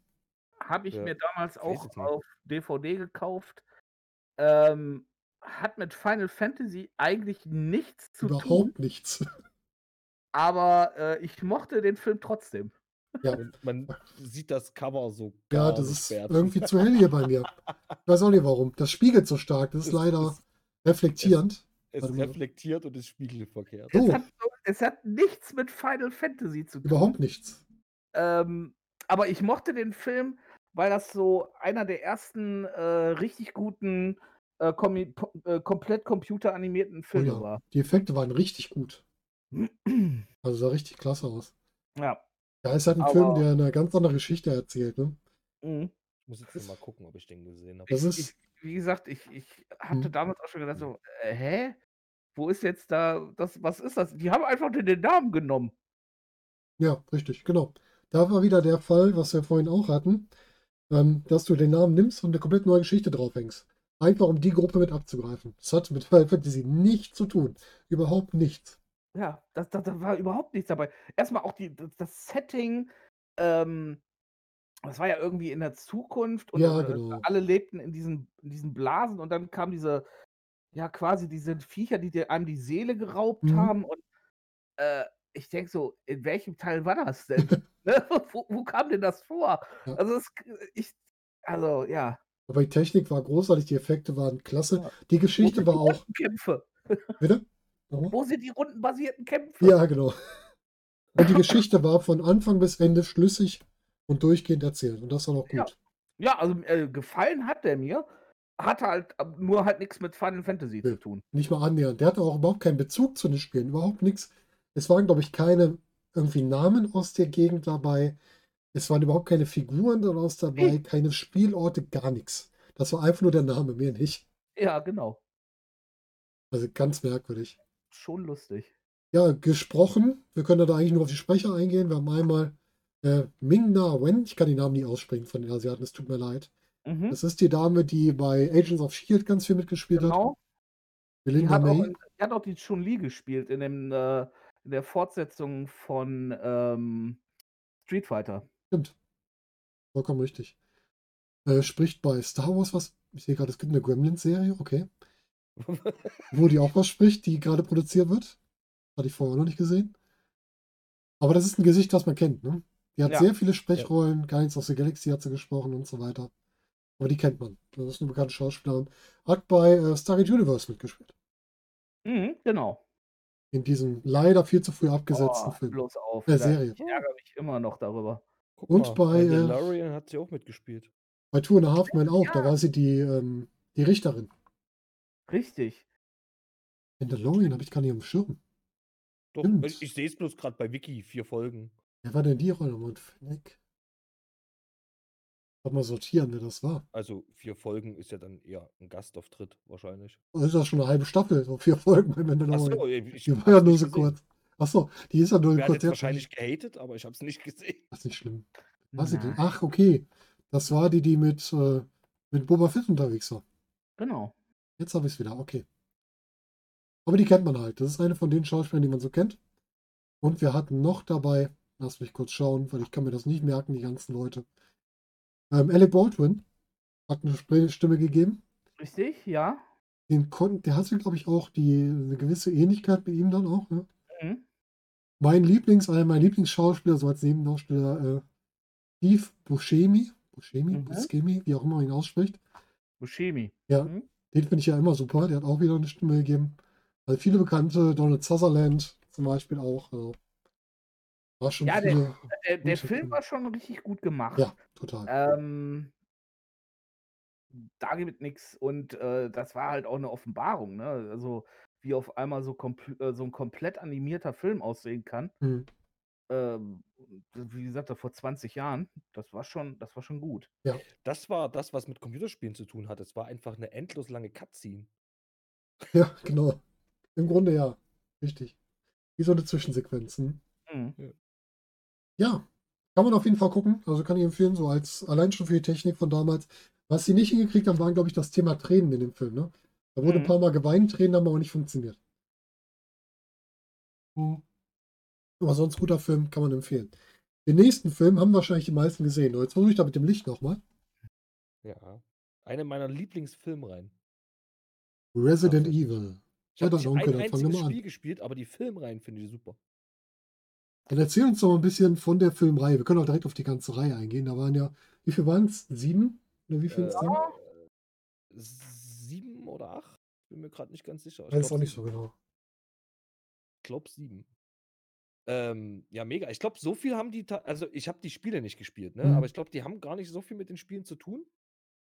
S2: Habe ich
S3: Ja,
S2: mir damals auch auf DVD gekauft. Ähm, hat mit Final Fantasy eigentlich nichts zu tun,
S1: Überhaupt nichts.
S2: aber äh, ich mochte den Film trotzdem.
S1: Ja,
S3: Und man sieht das Cover so
S1: Ja, das ist
S3: wert.
S1: irgendwie zu hell hier bei mir. Ich weiß auch nicht warum. Das spiegelt so stark. Das ist
S3: Es
S1: leider
S3: ist-
S1: reflektierend.
S3: Es
S1: mal.
S3: reflektiert und ist spiegelverkehrt.
S1: Oh.
S2: Es, hat, es hat nichts mit Final Fantasy zu tun.
S1: Überhaupt nichts.
S2: Ähm, aber ich mochte den Film, weil das so einer der ersten äh, richtig guten, äh, äh, komplett computeranimierten
S1: Oh
S2: Filme
S1: ja.
S2: war.
S1: Die Effekte waren richtig gut. Also sah richtig klasse aus.
S2: ja.
S1: Ja, ist halt ein
S2: Aber-
S1: Film, der eine ganz andere Geschichte erzählt. Ne?
S2: Mhm.
S3: Ich muss jetzt noch mal gucken, ob ich den gesehen habe.
S1: Das
S2: ich,
S1: ist-
S2: ich, wie gesagt, ich, ich hatte
S1: Hm.
S2: damals auch schon gedacht, so, äh, hä? Wo ist jetzt da, das, was ist das? Die haben einfach den, den Namen genommen.
S1: Ja, richtig, genau. Da war wieder der Fall, was wir vorhin auch hatten, ähm, dass du den Namen nimmst und eine komplett neue Geschichte draufhängst. Einfach um die Gruppe mit abzugreifen. Das hat mit Final Fantasy nichts zu tun. Überhaupt nichts.
S2: Ja, das, das, da war überhaupt nichts dabei. Erstmal auch die, das, das Setting, ähm, das war ja irgendwie in der Zukunft und
S1: Ja,
S2: äh,
S1: genau.
S2: alle lebten in diesen, in diesen Blasen und dann kam diese, ja, quasi diese Viecher, die dir einem die Seele geraubt
S1: Mhm.
S2: haben und äh, ich denke so, in welchem Teil war das denn? ne? wo, wo kam denn das vor?
S1: Ja.
S2: Also, es, ich, also, ja.
S1: Aber die Technik war großartig, die Effekte waren klasse.
S2: Ja.
S1: Die Geschichte war auch.
S2: Rundenkämpfe?
S1: Bitte? Nochmal?
S2: Wo sind die rundenbasierten Kämpfe?
S1: Ja, genau. Und die Geschichte war von Anfang bis Ende schlüssig und durchgehend erzählt. Und das war
S2: Ja.
S1: gut.
S2: Ja, also äh, gefallen hat der mir. Hatte halt äh, nur halt nichts mit Final Fantasy
S1: Nö.
S2: zu tun.
S1: Nicht mal annähernd. Der hatte auch überhaupt keinen Bezug zu den Spielen. Überhaupt nichts. Es waren, glaube ich, keine irgendwie Namen aus der Gegend dabei. Es waren überhaupt keine Figuren daraus dabei, keine Spielorte, gar nichts. Das war einfach nur der Name, mehr nicht.
S2: Ja, genau.
S1: Also ganz merkwürdig.
S2: Schon lustig.
S1: Ja, gesprochen. Wir können da eigentlich nur auf die Sprecher eingehen. Wir haben einmal äh, Ming-Na Wen. Ich kann die Namen nie aussprechen von den Asiaten, es tut mir leid.
S2: Mhm.
S1: Das ist die Dame, die bei Agents of S.H.I.E.L.D. ganz viel mitgespielt hat.
S2: Genau. Die
S1: Belinda
S2: hat, auch,
S1: May.
S2: in- die hat auch die Chun-Li gespielt in, dem, äh, in der Fortsetzung von ähm, Street Fighter.
S1: Stimmt. Vollkommen richtig. Äh, spricht bei Star Wars was. Ich sehe gerade, es gibt eine Gremlins-Serie, okay. Wo die auch was spricht, die gerade produziert wird. Hatte ich vorher auch noch nicht gesehen. Aber das ist ein Gesicht, das man kennt, ne? Die hat
S2: Ja.
S1: sehr viele Sprechrollen, Guardians of the Galaxy hat sie gesprochen und so weiter. Aber die kennt man. Das ist eine bekannte Schauspielerin. Hat bei äh, Stargate Universe mitgespielt.
S2: Mhm, genau.
S1: In diesem leider viel zu früh abgesetzten
S2: Oh,
S1: Film.
S2: bloß auf.
S1: Äh,
S2: Da-
S1: Serie.
S2: Ich ärgere mich immer noch darüber.
S3: Guck
S1: Und bei, äh,
S3: Mandalorian hat sie auch mitgespielt.
S1: Bei Two and a Half Men auch, da
S2: Ja.
S1: war sie die, ähm, die Richterin.
S2: Richtig.
S1: Mandalorian habe ich gar nicht am Schirm.
S3: Doch,
S1: Stimmt.
S3: ich, ich sehe es bloß gerade bei Wiki, vier Folgen.
S1: Wer war denn die Rolle? Moment, Fleck. Mal sortieren, wer das war.
S3: Also vier Folgen ist ja dann eher ein Gastauftritt wahrscheinlich.
S1: Das ist ja schon eine halbe Staffel, so vier Folgen bei Mandalorian.
S3: Achso, ich
S1: die war ja nur so
S3: gesehen.
S1: kurz. Achso, die ist ja nur
S3: hat
S1: kurz
S3: jetzt
S1: her-
S3: wahrscheinlich gehatet, aber ich habe es nicht gesehen.
S1: Das ist nicht schlimm. Was. Ach, okay. Das war die, die mit, äh, mit Boba Fett unterwegs war.
S2: Genau.
S1: Jetzt habe ich es wieder, okay. Aber die kennt man halt. Das ist eine von den Schauspielern, die man so kennt. Und wir hatten noch dabei, lass mich kurz schauen, weil ich kann mir das nicht merken, die ganzen Leute. Ähm, Alec Baldwin hat eine Stimme gegeben.
S2: Richtig, ja.
S1: Den kon der hatte, glaube ich, auch die, eine gewisse Ähnlichkeit mit ihm dann auch. Ne?
S2: Mhm.
S1: Mein Lieblings, einer meiner Lieblingsschauspieler, so als Nebendarsteller, äh, Steve Buscemi. Buscemi,
S2: Mhm.
S1: Buscemi, wie auch immer man ihn ausspricht.
S2: Buscemi.
S1: Ja,
S2: Mhm.
S1: Den finde ich ja immer super. Der hat auch wieder eine Stimme gegeben. Also viele bekannte, Donald Sutherland zum Beispiel auch. Also war schon
S2: Ja, der-
S1: viele.
S2: Der, Film
S1: Filme.
S2: war schon richtig gut gemacht.
S1: Ja, total.
S2: Ähm, da gibt nichts. Und äh, das war halt auch eine Offenbarung, ne? Also, wie auf einmal so, äh, so ein komplett animierter Film aussehen kann.
S1: Hm.
S2: Ähm, wie gesagt, vor 20 Jahren, das war schon, das war schon gut.
S3: Das war das, was mit Computerspielen zu tun hat. Es war einfach eine endlos lange Cutscene.
S1: Ja, genau. Im Grunde ja. Richtig. Wie so eine Zwischensequenz. Hm?
S2: Mhm.
S1: Ja, kann man auf jeden Fall gucken. Also kann ich empfehlen, so als allein schon für die Technik von damals. Was sie nicht hingekriegt haben, waren, glaube ich, das Thema Tränen in dem Film. Ne? Da wurde ein
S2: Mhm.
S1: paar Mal geweint, Tränen haben aber nicht funktioniert. Hm. Aber sonst guter Film, kann man empfehlen. Den nächsten Film haben wahrscheinlich die meisten gesehen. Jetzt versuche ich da mit dem Licht nochmal.
S3: Ja. Eine meiner Lieblingsfilmreihen.
S1: Resident
S3: Tatsächlich.
S1: Evil.
S3: Ich
S1: Ja,
S3: habe
S1: dann
S3: nicht ein einziges
S1: mal an.
S3: Spiel gespielt, aber die Filmreihen finde ich super.
S1: Dann erzähl uns doch mal ein bisschen von der Filmreihe. Wir können auch direkt auf die ganze Reihe eingehen. Da waren ja, wie viel waren es? Sieben? Oder wie viel
S3: Äh, sieben oder acht? Bin mir gerade nicht ganz sicher. Ich
S1: Weiß auch nicht so genau.
S3: Ich glaube sieben. Ähm, ja, mega. Ich glaube, so viel haben die, also ich habe die Spiele nicht gespielt, ne?
S1: Mhm.
S3: Aber ich glaube, die haben gar nicht so viel mit den Spielen zu tun.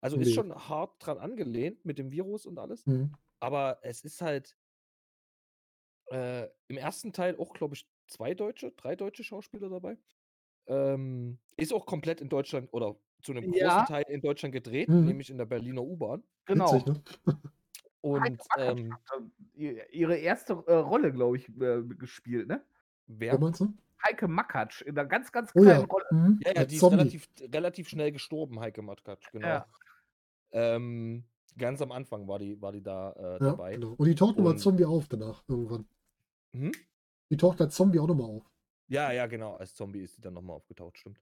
S3: Also ist
S1: Nee.
S3: schon hart dran angelehnt mit dem Virus und alles.
S1: Mhm.
S3: Aber es ist halt äh, im ersten Teil auch, glaube ich, zwei deutsche, drei deutsche Schauspieler dabei. Ähm, ist auch komplett in Deutschland oder zu einem großen
S2: Ja.
S3: Teil in Deutschland gedreht,
S1: Mhm.
S3: nämlich in der Berliner U-Bahn.
S2: Genau.
S1: Witzig, ne?
S3: Und ähm,
S2: ihre erste äh, Rolle, glaube ich, äh, gespielt, ne?
S3: Wer?
S1: Du?
S2: Heike Makatsch in einer ganz, ganz
S1: Oh
S2: kleinen
S1: ja.
S2: Rolle.
S1: Mhm.
S3: Ja, ja, die ist
S1: Zombie.
S3: relativ, relativ schnell gestorben, Heike Matkatsch, genau.
S2: Ja.
S3: Ähm, ganz am Anfang war die, war die da äh,
S1: Ja,
S3: dabei.
S1: genau. Und die taucht nochmal Zombie auf danach, irgendwann.
S3: Hm?
S1: Die taucht als Zombie auch nochmal auf.
S3: Ja, ja, genau. Als Zombie ist die dann nochmal aufgetaucht, stimmt.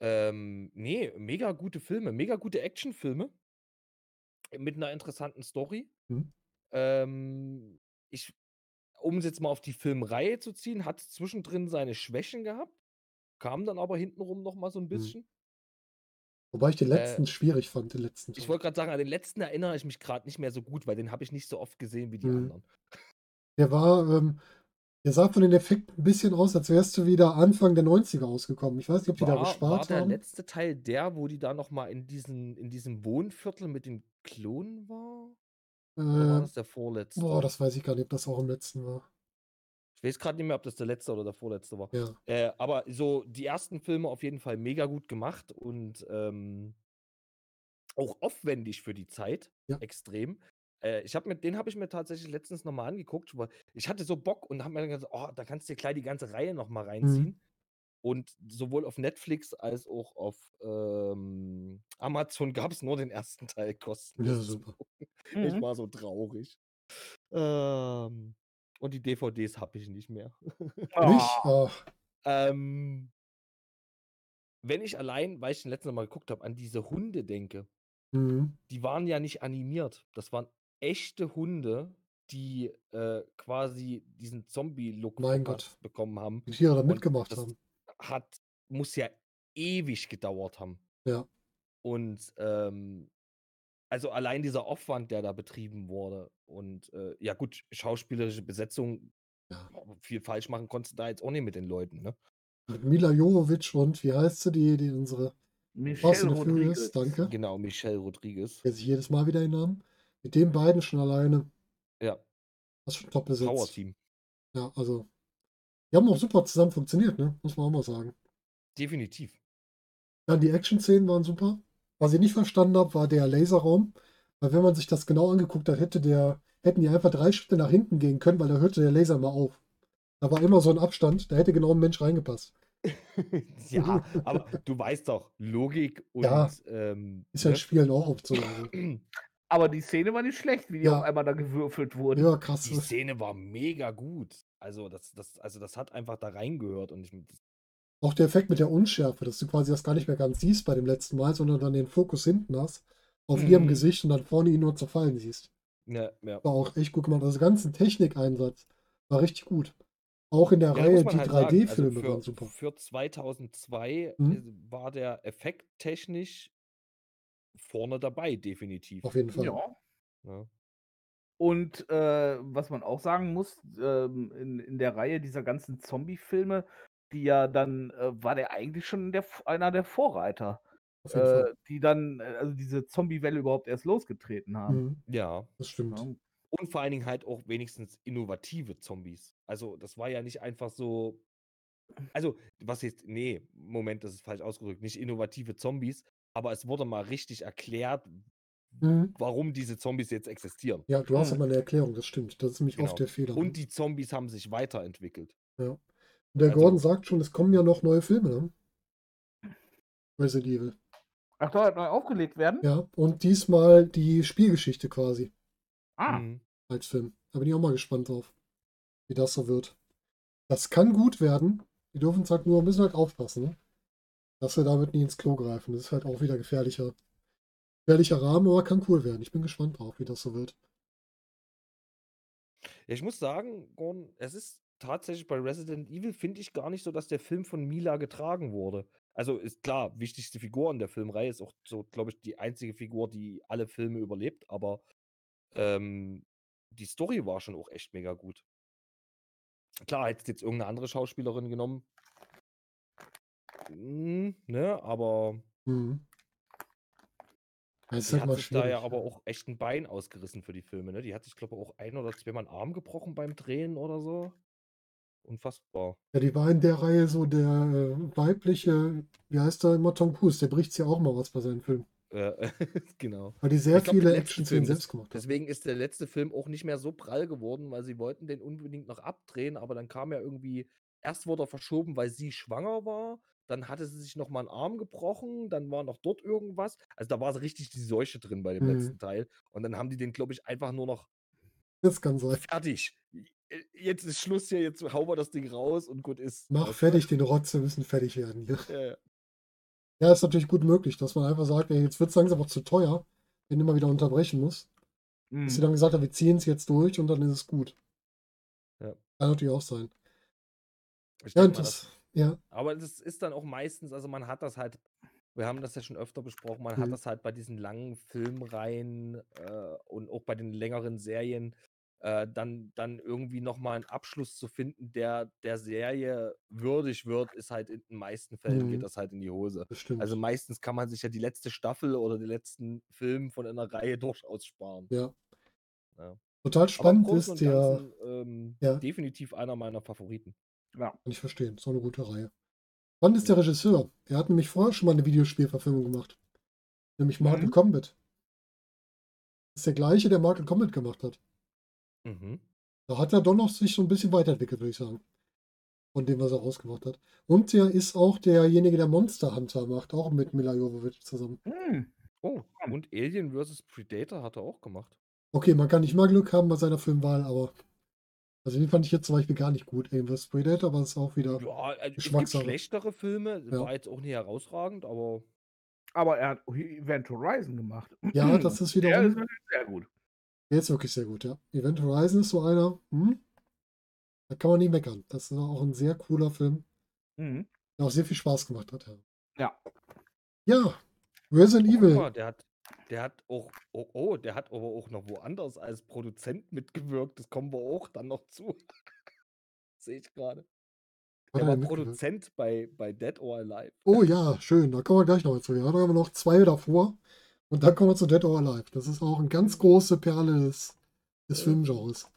S3: Ähm, nee, mega gute Filme, mega gute Actionfilme mit einer interessanten Story.
S1: Mhm.
S3: Ähm, ich, um es jetzt mal auf die Filmreihe zu ziehen, hat zwischendrin seine Schwächen gehabt, kam dann aber hintenrum nochmal so ein bisschen.
S1: Wobei ich den
S3: Äh,
S1: letzten schwierig fand, den letzten
S3: Ich
S1: Teil.
S3: wollte gerade sagen, an den letzten erinnere ich mich gerade nicht mehr so gut, weil den habe ich nicht so oft gesehen wie die
S1: Mhm.
S3: anderen.
S1: Der war, ähm, der sah von den Effekten ein bisschen aus, als wärst du wieder Anfang der 90er ausgekommen. Ich weiß nicht, ob die da
S3: War, war
S1: gespart
S3: der
S1: haben.
S3: letzte Teil der, wo die da nochmal in, diesen, in diesem Wohnviertel mit den Klonen war? Oder war
S1: Äh,
S3: das der vorletzte?
S1: boah, das weiß ich gar nicht, ob das auch im letzten war.
S3: ich weiß gerade nicht mehr, ob das der letzte oder der vorletzte war.
S1: Ja.
S3: Äh, aber so die ersten Filme auf jeden Fall mega gut gemacht und ähm, auch aufwendig für die Zeit.
S1: Ja.
S3: Extrem. Äh, ich habe mir den habe ich mir tatsächlich letztens noch mal angeguckt, weil ich hatte so Bock und habe mir dann gesagt: „Oh, da kannst du dir gleich die ganze Reihe noch mal
S1: Mhm.
S3: Reinziehen.“ Und sowohl auf Netflix als auch auf, ähm, Amazon gab's nur den ersten Teil
S1: Ja,
S3: kostenlos zu
S1: super.
S3: Ich
S2: Mhm.
S3: war so traurig. Ähm, und die DVDs habe ich nicht mehr.
S1: Nicht?
S2: Oh.
S1: Ach,
S3: Ähm wenn ich allein, weil ich den letzten Mal geguckt habe, an diese Hunde denke,
S1: mhm.
S3: die waren ja nicht animiert. Das waren echte Hunde, die, äh, quasi diesen Zombie-Look bekommen haben.
S1: Die Tiere da mitgemacht
S3: das
S1: haben.
S3: Hat muss ja ewig gedauert haben.
S1: Ja.
S3: Und, ähm also allein dieser Aufwand, der da betrieben wurde und, äh, ja gut, schauspielerische Besetzung,
S1: Ja.
S3: viel falsch machen konntest du da jetzt auch nicht mit den Leuten, ne?
S1: Mit Mila Jovovich und wie heißt sie, die, die unsere
S2: Michelle Rodriguez.
S1: danke.
S3: Genau, Michelle Rodriguez.
S1: Vergesse ich jedes Mal wieder den Namen. Mit den beiden schon alleine.
S3: Ja.
S1: Das ist schon top besetzt.
S3: Power-Team.
S1: Ja, also. Die haben auch super zusammen funktioniert, ne? Muss man auch mal sagen.
S3: Definitiv.
S1: Ja, die Action-Szenen waren super. Was ich nicht verstanden habe, war der Laserraum. Weil wenn man sich das genau angeguckt hat, hätte der, hätten die einfach drei Schritte nach hinten gehen können, weil da hörte der Laser mal auf. Da war immer so ein Abstand, da hätte genau ein Mensch reingepasst.
S3: Ja, aber du weißt doch, Logik und,
S1: Ja.
S3: ähm,
S1: Ist ja in
S3: ne?
S1: Spielen auch oft so.
S2: Aber die Szene war nicht schlecht, wie die
S1: Ja.
S2: auf einmal da gewürfelt wurden.
S1: Ja, krass.
S3: Die Szene war mega gut. Also das das also das hat einfach da reingehört und ich
S1: Auch der Effekt mit der Unschärfe, dass du quasi das gar nicht mehr ganz siehst bei dem letzten Mal, sondern dann den Fokus hinten hast, auf ihrem
S3: Mhm.
S1: Gesicht und dann vorne ihn nur zerfallen siehst.
S3: ja, ja.
S1: War auch echt gut gemacht. Also ganzen Technikeinsatz war richtig gut. Auch in der
S3: Ja,
S1: Reihe,
S3: muss man
S1: die
S3: halt sagen, also
S1: 3D-Filme
S3: für
S1: waren super.
S3: für 2002,
S1: Mhm.
S3: war der Effekt technisch vorne dabei, definitiv,
S1: Auf jeden Fall.
S2: Ja.
S3: ne?
S2: Und äh, was man auch sagen muss, ähm, in, in der Reihe dieser ganzen Zombie-Filme, die ja dann, äh, war der eigentlich schon der, einer der Vorreiter, äh, die dann, äh, also diese Zombie-Welle überhaupt erst losgetreten haben.
S1: Mhm,
S3: Ja.
S1: das stimmt.
S2: Ja.
S3: Und vor allen Dingen halt auch wenigstens innovative Zombies. Also, das war ja nicht einfach so also, was jetzt nee, Moment, das ist falsch ausgedrückt, nicht innovative Zombies, aber es wurde mal richtig erklärt,
S1: Mhm.
S3: warum diese Zombies jetzt existieren.
S1: Ja, du hast
S2: Mhm.
S1: immer eine Erklärung, das stimmt. Das ist nämlich
S3: Genau.
S1: oft der Fehler. ne?
S3: Und die Zombies haben sich weiterentwickelt.
S1: ja. Und der
S3: also-
S1: Gordon sagt schon, es kommen ja noch neue Filme, ne? Resident Evil.
S2: Ach, da neu aufgelegt werden?
S1: Ja, und diesmal die Spielgeschichte quasi
S2: Ah,
S3: Mhm.
S1: als Film. Da bin ich auch mal gespannt drauf, wie das so wird. Das kann gut werden. Die dürfen es halt nur ein bisschen halt aufpassen, ne? dass wir damit nie ins Klo greifen. Das ist halt auch wieder gefährlicher, gefährlicher Rahmen, aber kann cool werden. Ich bin gespannt drauf, wie das so wird.
S3: Ja, ich muss sagen, Gordon, es ist tatsächlich bei Resident Evil finde ich gar nicht so, dass der Film von Mila getragen wurde. Also ist klar, wichtigste Figur in der Filmreihe ist auch so, glaube ich, die einzige Figur, die alle Filme überlebt, aber ähm, die Story war schon auch echt mega gut. Klar, hättest jetzt irgendeine andere Schauspielerin genommen. Hm, ne, aber
S1: Mhm. Ja, ist
S3: die
S1: halt
S3: hat sich da ja
S1: schwierig.
S3: aber auch echt ein Bein ausgerissen für die Filme, ne? Die hat sich, glaube ich, auch ein oder zweimal einen Arm gebrochen beim Drehen oder so. Unfassbar.
S1: Ja, die war in der Reihe so der äh, weibliche, wie heißt er immer, Tom Cruise, der bricht ja auch mal was bei seinen Filmen.
S3: Äh, genau.
S1: Weil die sehr
S3: glaub,
S1: viele Action-Szenen selbst gemacht hat.
S3: Deswegen ist der letzte Film auch nicht mehr so prall geworden, weil sie wollten den unbedingt noch abdrehen, aber dann kam ja irgendwie, erst wurde er verschoben, weil sie schwanger war, dann hatte sie sich noch mal einen Arm gebrochen, dann war noch dort irgendwas. Also da war so richtig die Seuche drin bei dem
S1: Mhm.
S3: letzten Teil. Und dann haben die den, glaube ich, einfach nur noch
S1: Das kann sein.
S3: fertig. Jetzt ist Schluss hier, jetzt hauen wir das Ding raus und gut ist.
S1: Mach
S3: du?
S1: fertig den Rotz, wir müssen fertig werden hier.
S3: Ja, ja.
S1: Ja, ist natürlich gut möglich, dass man einfach sagt, ey, jetzt wird es langsam auch zu teuer, wenn immer wieder unterbrechen muss.
S2: hm.
S1: Dass sie dann gesagt haben, wir ziehen es jetzt durch und dann ist es gut.
S3: Ja.
S1: Kann natürlich auch sein.
S3: Ich
S1: Ja, und das,
S3: das,
S1: ja,
S3: aber das ist dann auch meistens, also man hat das halt, wir haben das ja schon öfter besprochen, man
S1: Mhm.
S3: hat das halt bei diesen langen Filmreihen äh, und auch bei den längeren Serien, äh, dann, dann irgendwie nochmal einen Abschluss zu finden, der der Serie würdig wird, ist halt in den meisten Fällen
S1: Mhm.
S3: geht das halt in die Hose.
S1: das stimmt.
S3: Also meistens kann man sich ja die letzte Staffel oder den letzten Film von einer Reihe durchaus sparen.
S1: ja.
S3: Ja.
S1: Total spannend ist der,
S3: ähm,
S1: Ja.
S3: definitiv einer meiner Favoriten.
S2: Ja.
S1: kann ich verstehen, so eine gute Reihe. Spannend ist der Regisseur. Er hat nämlich vorher schon mal eine Videospielverfilmung gemacht. Nämlich Mortal
S2: Mhm.
S1: Kombat. Das ist der gleiche, der Mortal Kombat gemacht hat.
S3: Mhm.
S1: Da hat er doch noch sich so ein bisschen weiterentwickelt, würde ich sagen. Von dem, was er rausgemacht hat. Und er ist auch derjenige, der Monster Hunter macht, auch mit Mila Jovovich zusammen.
S2: Hm.
S3: Oh, und Alien vs. Predator hat er auch gemacht.
S1: Okay, man kann nicht mal Glück haben bei seiner Filmwahl, aber. Also den fand ich jetzt zum Beispiel gar nicht gut, vs. Predator, aber es ist auch wieder.
S3: Ja, also es gibt
S1: Geschmackssache.
S3: schlechtere Filme,
S1: Ja.
S3: war jetzt auch nicht herausragend, aber
S2: Aber er hat Event Horizon gemacht.
S1: Ja, das ist
S2: Der ist
S1: wiederum.
S2: natürlich sehr gut.
S1: Der ist wirklich sehr gut, ja. Event Horizon ist so einer. Hm? Da kann man nie meckern. Das ist auch ein sehr cooler Film,
S2: Mhm.
S1: der auch sehr viel Spaß gemacht hat. Ja.
S2: Ja.
S1: Ja, Resident
S3: Oh, guck
S1: Evil.
S3: mal, der hat, der hat auch, oh, oh, der hat aber auch noch woanders als Produzent mitgewirkt. Das kommen wir auch dann noch zu. Sehe ich gerade. Der
S1: er
S3: war? Produzent bei, bei Dead or Alive.
S1: Oh ja, schön. Da kommen wir gleich noch zu. Ja, da haben wir noch zwei davor. Und dann kommen wir zu Dead or Alive. Das ist auch eine ganz große Perle des, des
S3: Ja.
S1: Filmgenres.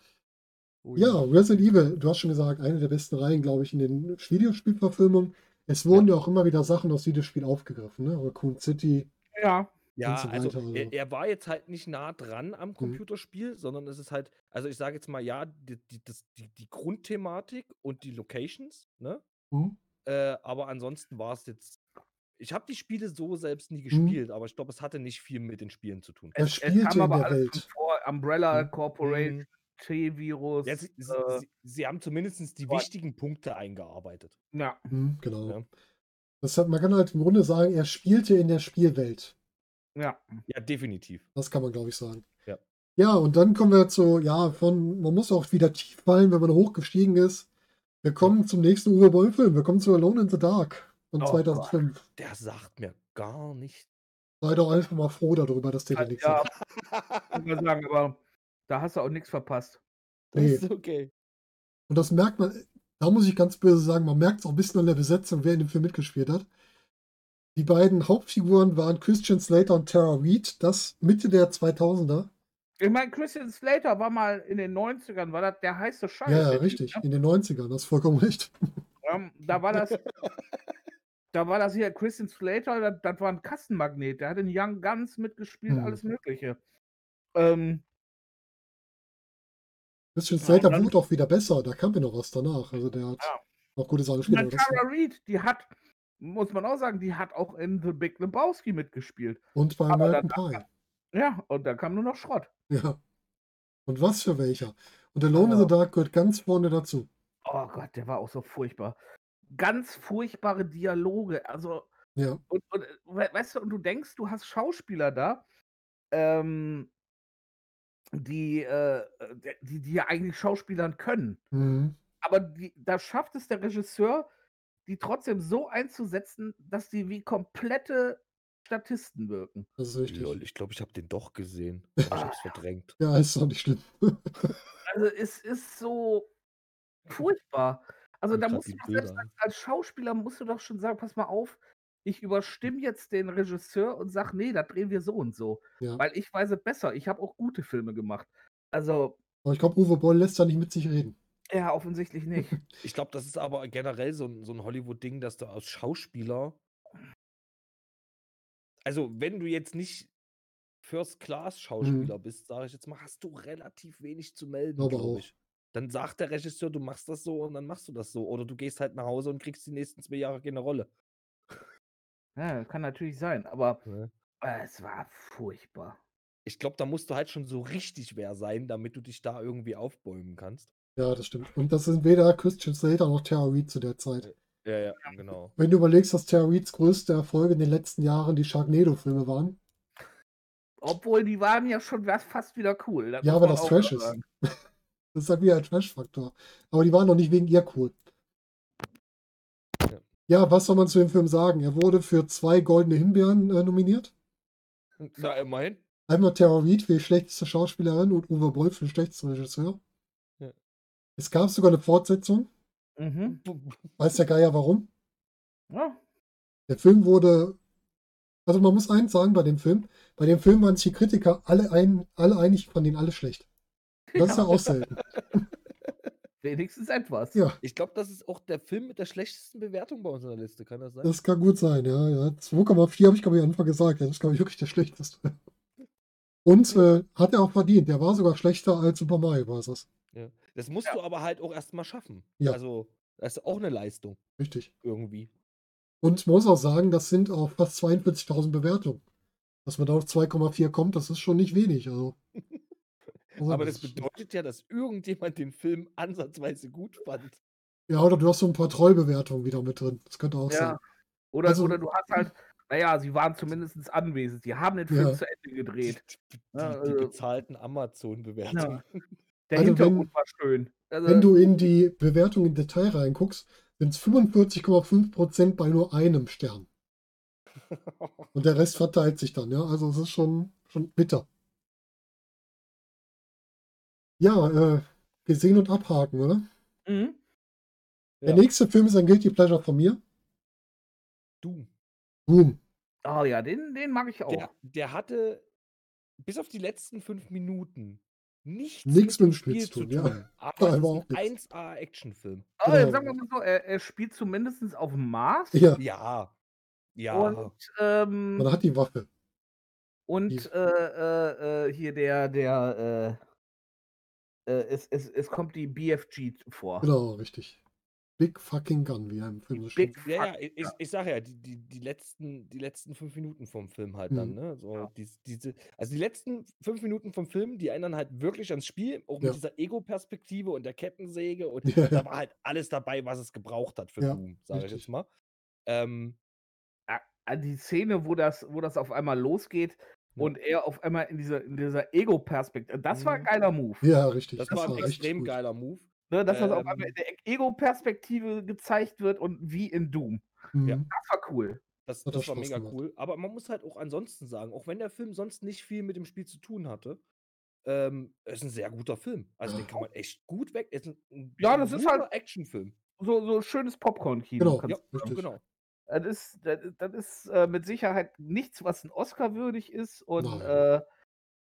S3: Oh
S1: Ja, Resident Evil, du hast schon gesagt, eine der besten Reihen, glaube ich, in den Videospielverfilmungen. Es wurden ja auch immer wieder Sachen aus Videospiel aufgegriffen, ne? Raccoon City.
S2: Ja.
S3: Ja,
S1: so
S3: also er, er war jetzt halt nicht nah dran am Computerspiel, sondern es ist halt, also ich sage jetzt mal, ja, die, die, das, die, die Grundthematik und die Locations, ne?
S1: Hm?
S3: Äh, aber ansonsten war es jetzt. Ich habe die Spiele so selbst nie
S1: Mhm.
S3: gespielt, aber ich glaube, es hatte nicht viel mit den Spielen zu tun.
S1: Er
S2: Es, es
S1: spielte
S2: kam
S1: in
S2: aber
S1: der
S2: alles
S1: Welt.
S2: vor. Umbrella
S1: Mhm.
S2: Corporation,
S3: Mhm.
S2: T-Virus.
S3: Ja, sie,
S2: äh,
S3: sie, sie haben zumindest die wichtigen Punkte eingearbeitet.
S2: ja.
S1: Genau.
S3: Ja.
S1: Das hat, man kann halt im Grunde sagen, er spielte in der Spielwelt.
S2: Ja.
S3: Ja, definitiv.
S1: Das kann man, glaube ich, sagen.
S3: Ja.
S1: Ja, und dann kommen wir zu, ja, von, man muss auch wieder tief fallen, wenn man hochgestiegen ist. Wir kommen zum nächsten Uwe Boll-Film. Wir kommen zu Alone in the Dark von
S2: Oh
S1: 2005.
S3: Der sagt mir gar nicht.
S1: Sei doch einfach mal froh darüber, dass der dir nichts
S2: ja,
S1: sagt.
S2: man sagen, aber da hast du auch nichts verpasst.
S3: Das
S1: Nee.
S3: ist okay.
S1: Und das merkt man, da muss ich ganz böse sagen, man merkt es auch ein bisschen an der Besetzung, wer in dem Film mitgespielt hat. Die beiden Hauptfiguren waren Christian Slater und Tara Reid, das Mitte der 2000er.
S2: Ich meine, Christian Slater war mal in den 90ern, war das der heiße Scheiß.
S1: Ja, ja,
S2: Typ,
S1: richtig,
S2: ne?
S1: in den 90ern, das ist vollkommen recht.
S2: Ähm, da war das, da war das hier Christian Slater, das, das war ein Kassenmagnet. Der hat in Young Guns mitgespielt,
S1: Hm.
S2: alles Mögliche. Ähm,
S1: Christian
S2: Ja,
S1: Slater
S2: dann-
S1: wurde auch wieder besser, da kam ja noch was danach. Also der hat
S2: Ja.
S1: noch gute Sachen gespielt.
S2: Tara Reid, die hat, muss man auch sagen, die hat auch in The Big Lebowski mitgespielt.
S1: Und bei American Pie.
S2: Ja, und da kam nur noch Schrott.
S1: Ja. Und was für welcher. Und Alone in the
S2: Ja.
S1: Dark gehört ganz vorne dazu.
S2: Oh Gott, der war auch so furchtbar. Ganz furchtbare Dialoge. Also,
S1: Ja.
S2: und, und we- weißt du, und du denkst, du hast Schauspieler da, ähm, die, äh, äh, die, die ja eigentlich Schauspielern können.
S1: Mhm.
S2: Aber die, da schafft es der Regisseur, die trotzdem so einzusetzen, dass die wie komplette Statisten wirken.
S1: Das ist richtig.
S3: Lol, ich glaube, ich habe den doch gesehen. Aber ich habe es verdrängt.
S1: Ja, ist auch nicht schlimm.
S2: Also es ist so furchtbar. Also
S3: Guck
S2: da musst du doch selbst als, als Schauspieler musst du doch schon sagen, pass mal auf, ich überstimme jetzt den Regisseur und sag, nee, da drehen wir so und so.
S1: Ja.
S2: Weil ich weiß es besser. Ich habe auch gute Filme gemacht. Also,
S1: Aber ich glaube, Uwe Boll lässt da nicht mit sich reden.
S2: Ja, offensichtlich nicht.
S3: Ich glaube, das ist aber generell so ein, so ein Hollywood-Ding, dass du als Schauspieler. Also, wenn du jetzt nicht First-Class-Schauspieler bist, sage ich jetzt mal, hast du relativ wenig zu melden,
S1: glaube auch.
S3: ich. Dann sagt der Regisseur, du machst das so und dann machst du das so. Oder du gehst halt nach Hause und kriegst die nächsten zwei Jahre keine Rolle.
S2: ja, kann natürlich sein, aber
S3: Ne?
S2: äh, es war furchtbar.
S3: Ich glaube, da musst du halt schon so richtig wer sein, damit du dich da irgendwie aufbäumen kannst.
S1: Ja, das stimmt. Und das sind weder Christian Slater noch Tara Reid zu der Zeit.
S3: Ja, ja, genau.
S1: Wenn du überlegst, dass Tara Reids größte Erfolge in den letzten Jahren die Sharknado-Filme waren.
S2: Obwohl, die waren ja schon fast wieder cool. das
S1: Ja, aber das Trash ist. Das ist halt wieder ein Trash-Faktor. Aber die waren noch nicht wegen ihr cool.
S3: Ja.
S1: Ja, was soll man zu dem Film sagen? Er wurde für zwei goldene Himbeeren äh, nominiert.
S3: Na, immerhin.
S1: Einmal Tara Reid für die schlechteste Schauspielerin und Uwe Boll für den schlechtesten Regisseur. Es gab sogar eine Fortsetzung.
S2: Mhm.
S1: Weiß der Geier warum?
S2: Ja.
S1: Der Film wurde. Also man muss eins sagen bei dem Film. Bei dem Film waren sich die Kritiker alle, ein, alle einig, von denen alle schlecht. Das ist ja auch selten.
S2: Wenigstens etwas.
S1: Ja,
S3: Ich glaube, das ist auch der Film mit der schlechtesten Bewertung bei uns in der Liste. Kann das sein?
S1: das kann gut sein, ja. ja. 2,4 habe ich, glaube ich, am Anfang gesagt. Das ist, glaube ich, wirklich der schlechteste. Und äh, hat er auch verdient. Der war sogar schlechter als Super Mario Bros.
S3: Ja. Das musst
S2: Ja.
S3: du aber halt auch erstmal schaffen.
S1: Ja.
S3: Also, das ist auch eine Leistung
S1: Richtig.
S3: irgendwie.
S1: Und man muss auch sagen, das sind auch fast 42.000 Bewertungen. Dass man da auf 2,4 kommt, das ist schon nicht wenig. Also, also
S3: Aber das bedeutet ja, dass irgendjemand den Film ansatzweise gut fand.
S1: Ja, oder du hast so ein paar Trollbewertungen wieder mit drin. Das könnte auch sein.
S2: Ja. Oder,
S1: Also-
S2: oder du hast halt, naja, sie waren zumindest anwesend. Sie haben den Film
S1: Ja.
S2: zu Ende gedreht.
S3: Die, die,
S2: Ja,
S3: die
S2: äh,
S3: bezahlten Amazon-Bewertungen.
S2: Der
S1: Also wenn-
S2: Hintergrund war schön. Also,
S1: Wenn du in die Bewertung im Detail reinguckst, sind es 45,5% bei nur einem Stern. Und der Rest verteilt sich dann, ja. Also es ist schon, schon bitter. Ja, äh, gesehen und abhaken, oder?
S2: mhm.
S1: Der
S3: Ja.
S1: nächste Film ist ein Guilty Pleasure von mir.
S3: Doom.
S1: Boom.
S2: Oh ja, den, den mag ich auch.
S3: Der, der hatte bis auf die letzten fünf Minuten nichts
S1: Nichts
S3: mit dem
S1: Spiel zu tun, ja.
S3: Aber
S1: Da
S3: es
S1: war auch
S3: ist ein 1A-Actionfilm.
S2: oh,
S1: genau.
S2: jetzt sagen wir mal so, er, er spielt zumindest auf dem Mars.
S1: Ja,
S3: Ja. Ja.
S2: Und, ähm,
S1: man hat die Waffe.
S2: und äh, äh, äh, hier der, der, äh, äh, es, es, es kommt die BFG vor.
S1: Genau, richtig. Big fucking gun, wie er im Film so schön.
S2: Big
S3: Ja, ja, ich, ich, sage ja, die, die, die, letzten, die letzten fünf Minuten vom Film halt dann,
S1: Mhm.
S3: ne? So,
S2: Ja.
S3: dies, diese, also die letzten fünf Minuten vom Film, die erinnern halt wirklich ans Spiel, auch
S1: Ja.
S3: mit dieser Ego-Perspektive und der Kettensäge und
S1: Ja,
S3: da
S1: ja.
S3: war halt alles dabei, was es gebraucht hat für
S1: Ja,
S3: Doom, sage ich jetzt mal. Ähm,
S2: Die Szene, wo das, wo das auf einmal losgeht
S3: Ja.
S2: und er auf einmal in dieser, in dieser Ego-Perspektive, das war ein
S3: Mhm.
S2: geiler Move.
S1: Ja, richtig.
S3: das,
S1: Das,
S3: war ein
S1: war
S3: extrem geiler Move.
S2: Ne, dass das auf einmal
S3: Ähm.
S2: in der Ego-Perspektive gezeigt wird und wie in Doom.
S1: Mhm.
S3: Ja.
S2: Das war cool.
S3: Das, das
S1: auch
S3: war mega
S1: gemacht.
S3: cool. Aber man muss halt auch ansonsten sagen, auch wenn der Film sonst nicht viel mit dem Spiel zu tun hatte, ähm, es ist ein sehr guter Film. Also den kann man echt gut weg. Ist ein, ein
S2: Ja, das ist halt-
S3: Actionfilm.
S2: So, so schönes Popcorn-Kino.
S1: Genau.
S3: Ja, genau.
S2: Das ist, das, das ist äh, mit Sicherheit nichts, was ein Oscar würdig ist. Und äh,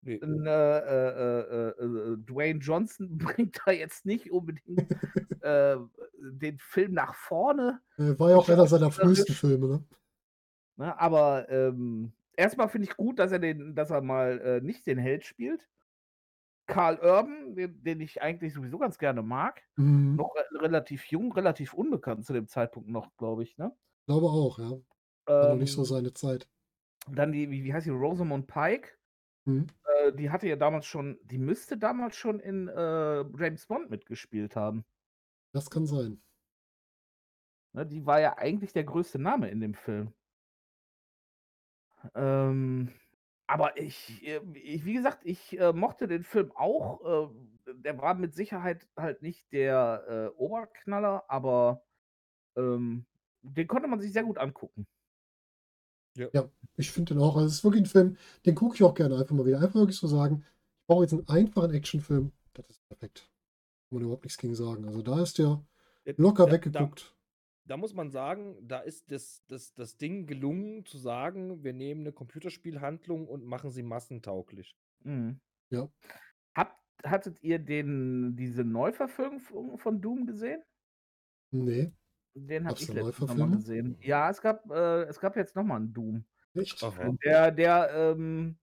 S3: Nee.
S2: ein, äh, äh, äh, äh, Dwayne Johnson bringt da jetzt nicht unbedingt äh, den Film nach vorne.
S1: Äh, War ja auch einer seiner frühesten Filme, ne?
S2: Ne? Aber ähm, erstmal finde ich gut, dass er, den, dass er mal äh, nicht den Held spielt. Karl Urban, den, den ich eigentlich sowieso ganz gerne mag,
S1: Mhm.
S2: noch re relativ jung, relativ unbekannt zu dem Zeitpunkt noch, glaube ich. Ne?
S1: Glaube auch, ja. War noch nicht so
S2: Ähm,
S1: seine Zeit.
S2: Dann die, wie, wie heißt die, Rosamund Pike?
S1: Mhm.
S2: Äh, die hatte ja damals schon, die müsste damals schon in äh, James Bond mitgespielt haben.
S1: Das kann sein.
S2: Ne? Die war ja eigentlich der größte Name in dem Film. Ähm, aber ich, äh, ich, wie gesagt, ich äh, mochte den Film auch. Äh, der war mit Sicherheit halt nicht der äh, Oberknaller, aber ähm, den konnte man sich sehr gut angucken.
S1: Ich finde den auch. Also es ist wirklich ein Film, den gucke ich auch gerne einfach mal wieder. Einfach wirklich so sagen, ich brauche jetzt einen einfachen Actionfilm. Das ist perfekt. Kann man überhaupt nichts gegen sagen. Also da ist der
S3: Ja,
S1: locker
S3: da- da-
S1: weggeguckt.
S3: da muss man sagen, da ist das, das, das Ding gelungen zu sagen, wir nehmen eine Computerspielhandlung und machen sie massentauglich.
S2: Mhm.
S1: Ja.
S2: Habt, hattet ihr den, diese Neuverfilmung von Doom gesehen?
S1: Nee,
S2: Den habe ich letztens nochmal gesehen. Ja, es gab, äh, es gab jetzt nochmal einen Doom.
S1: echt?
S2: Und der, der, ähm,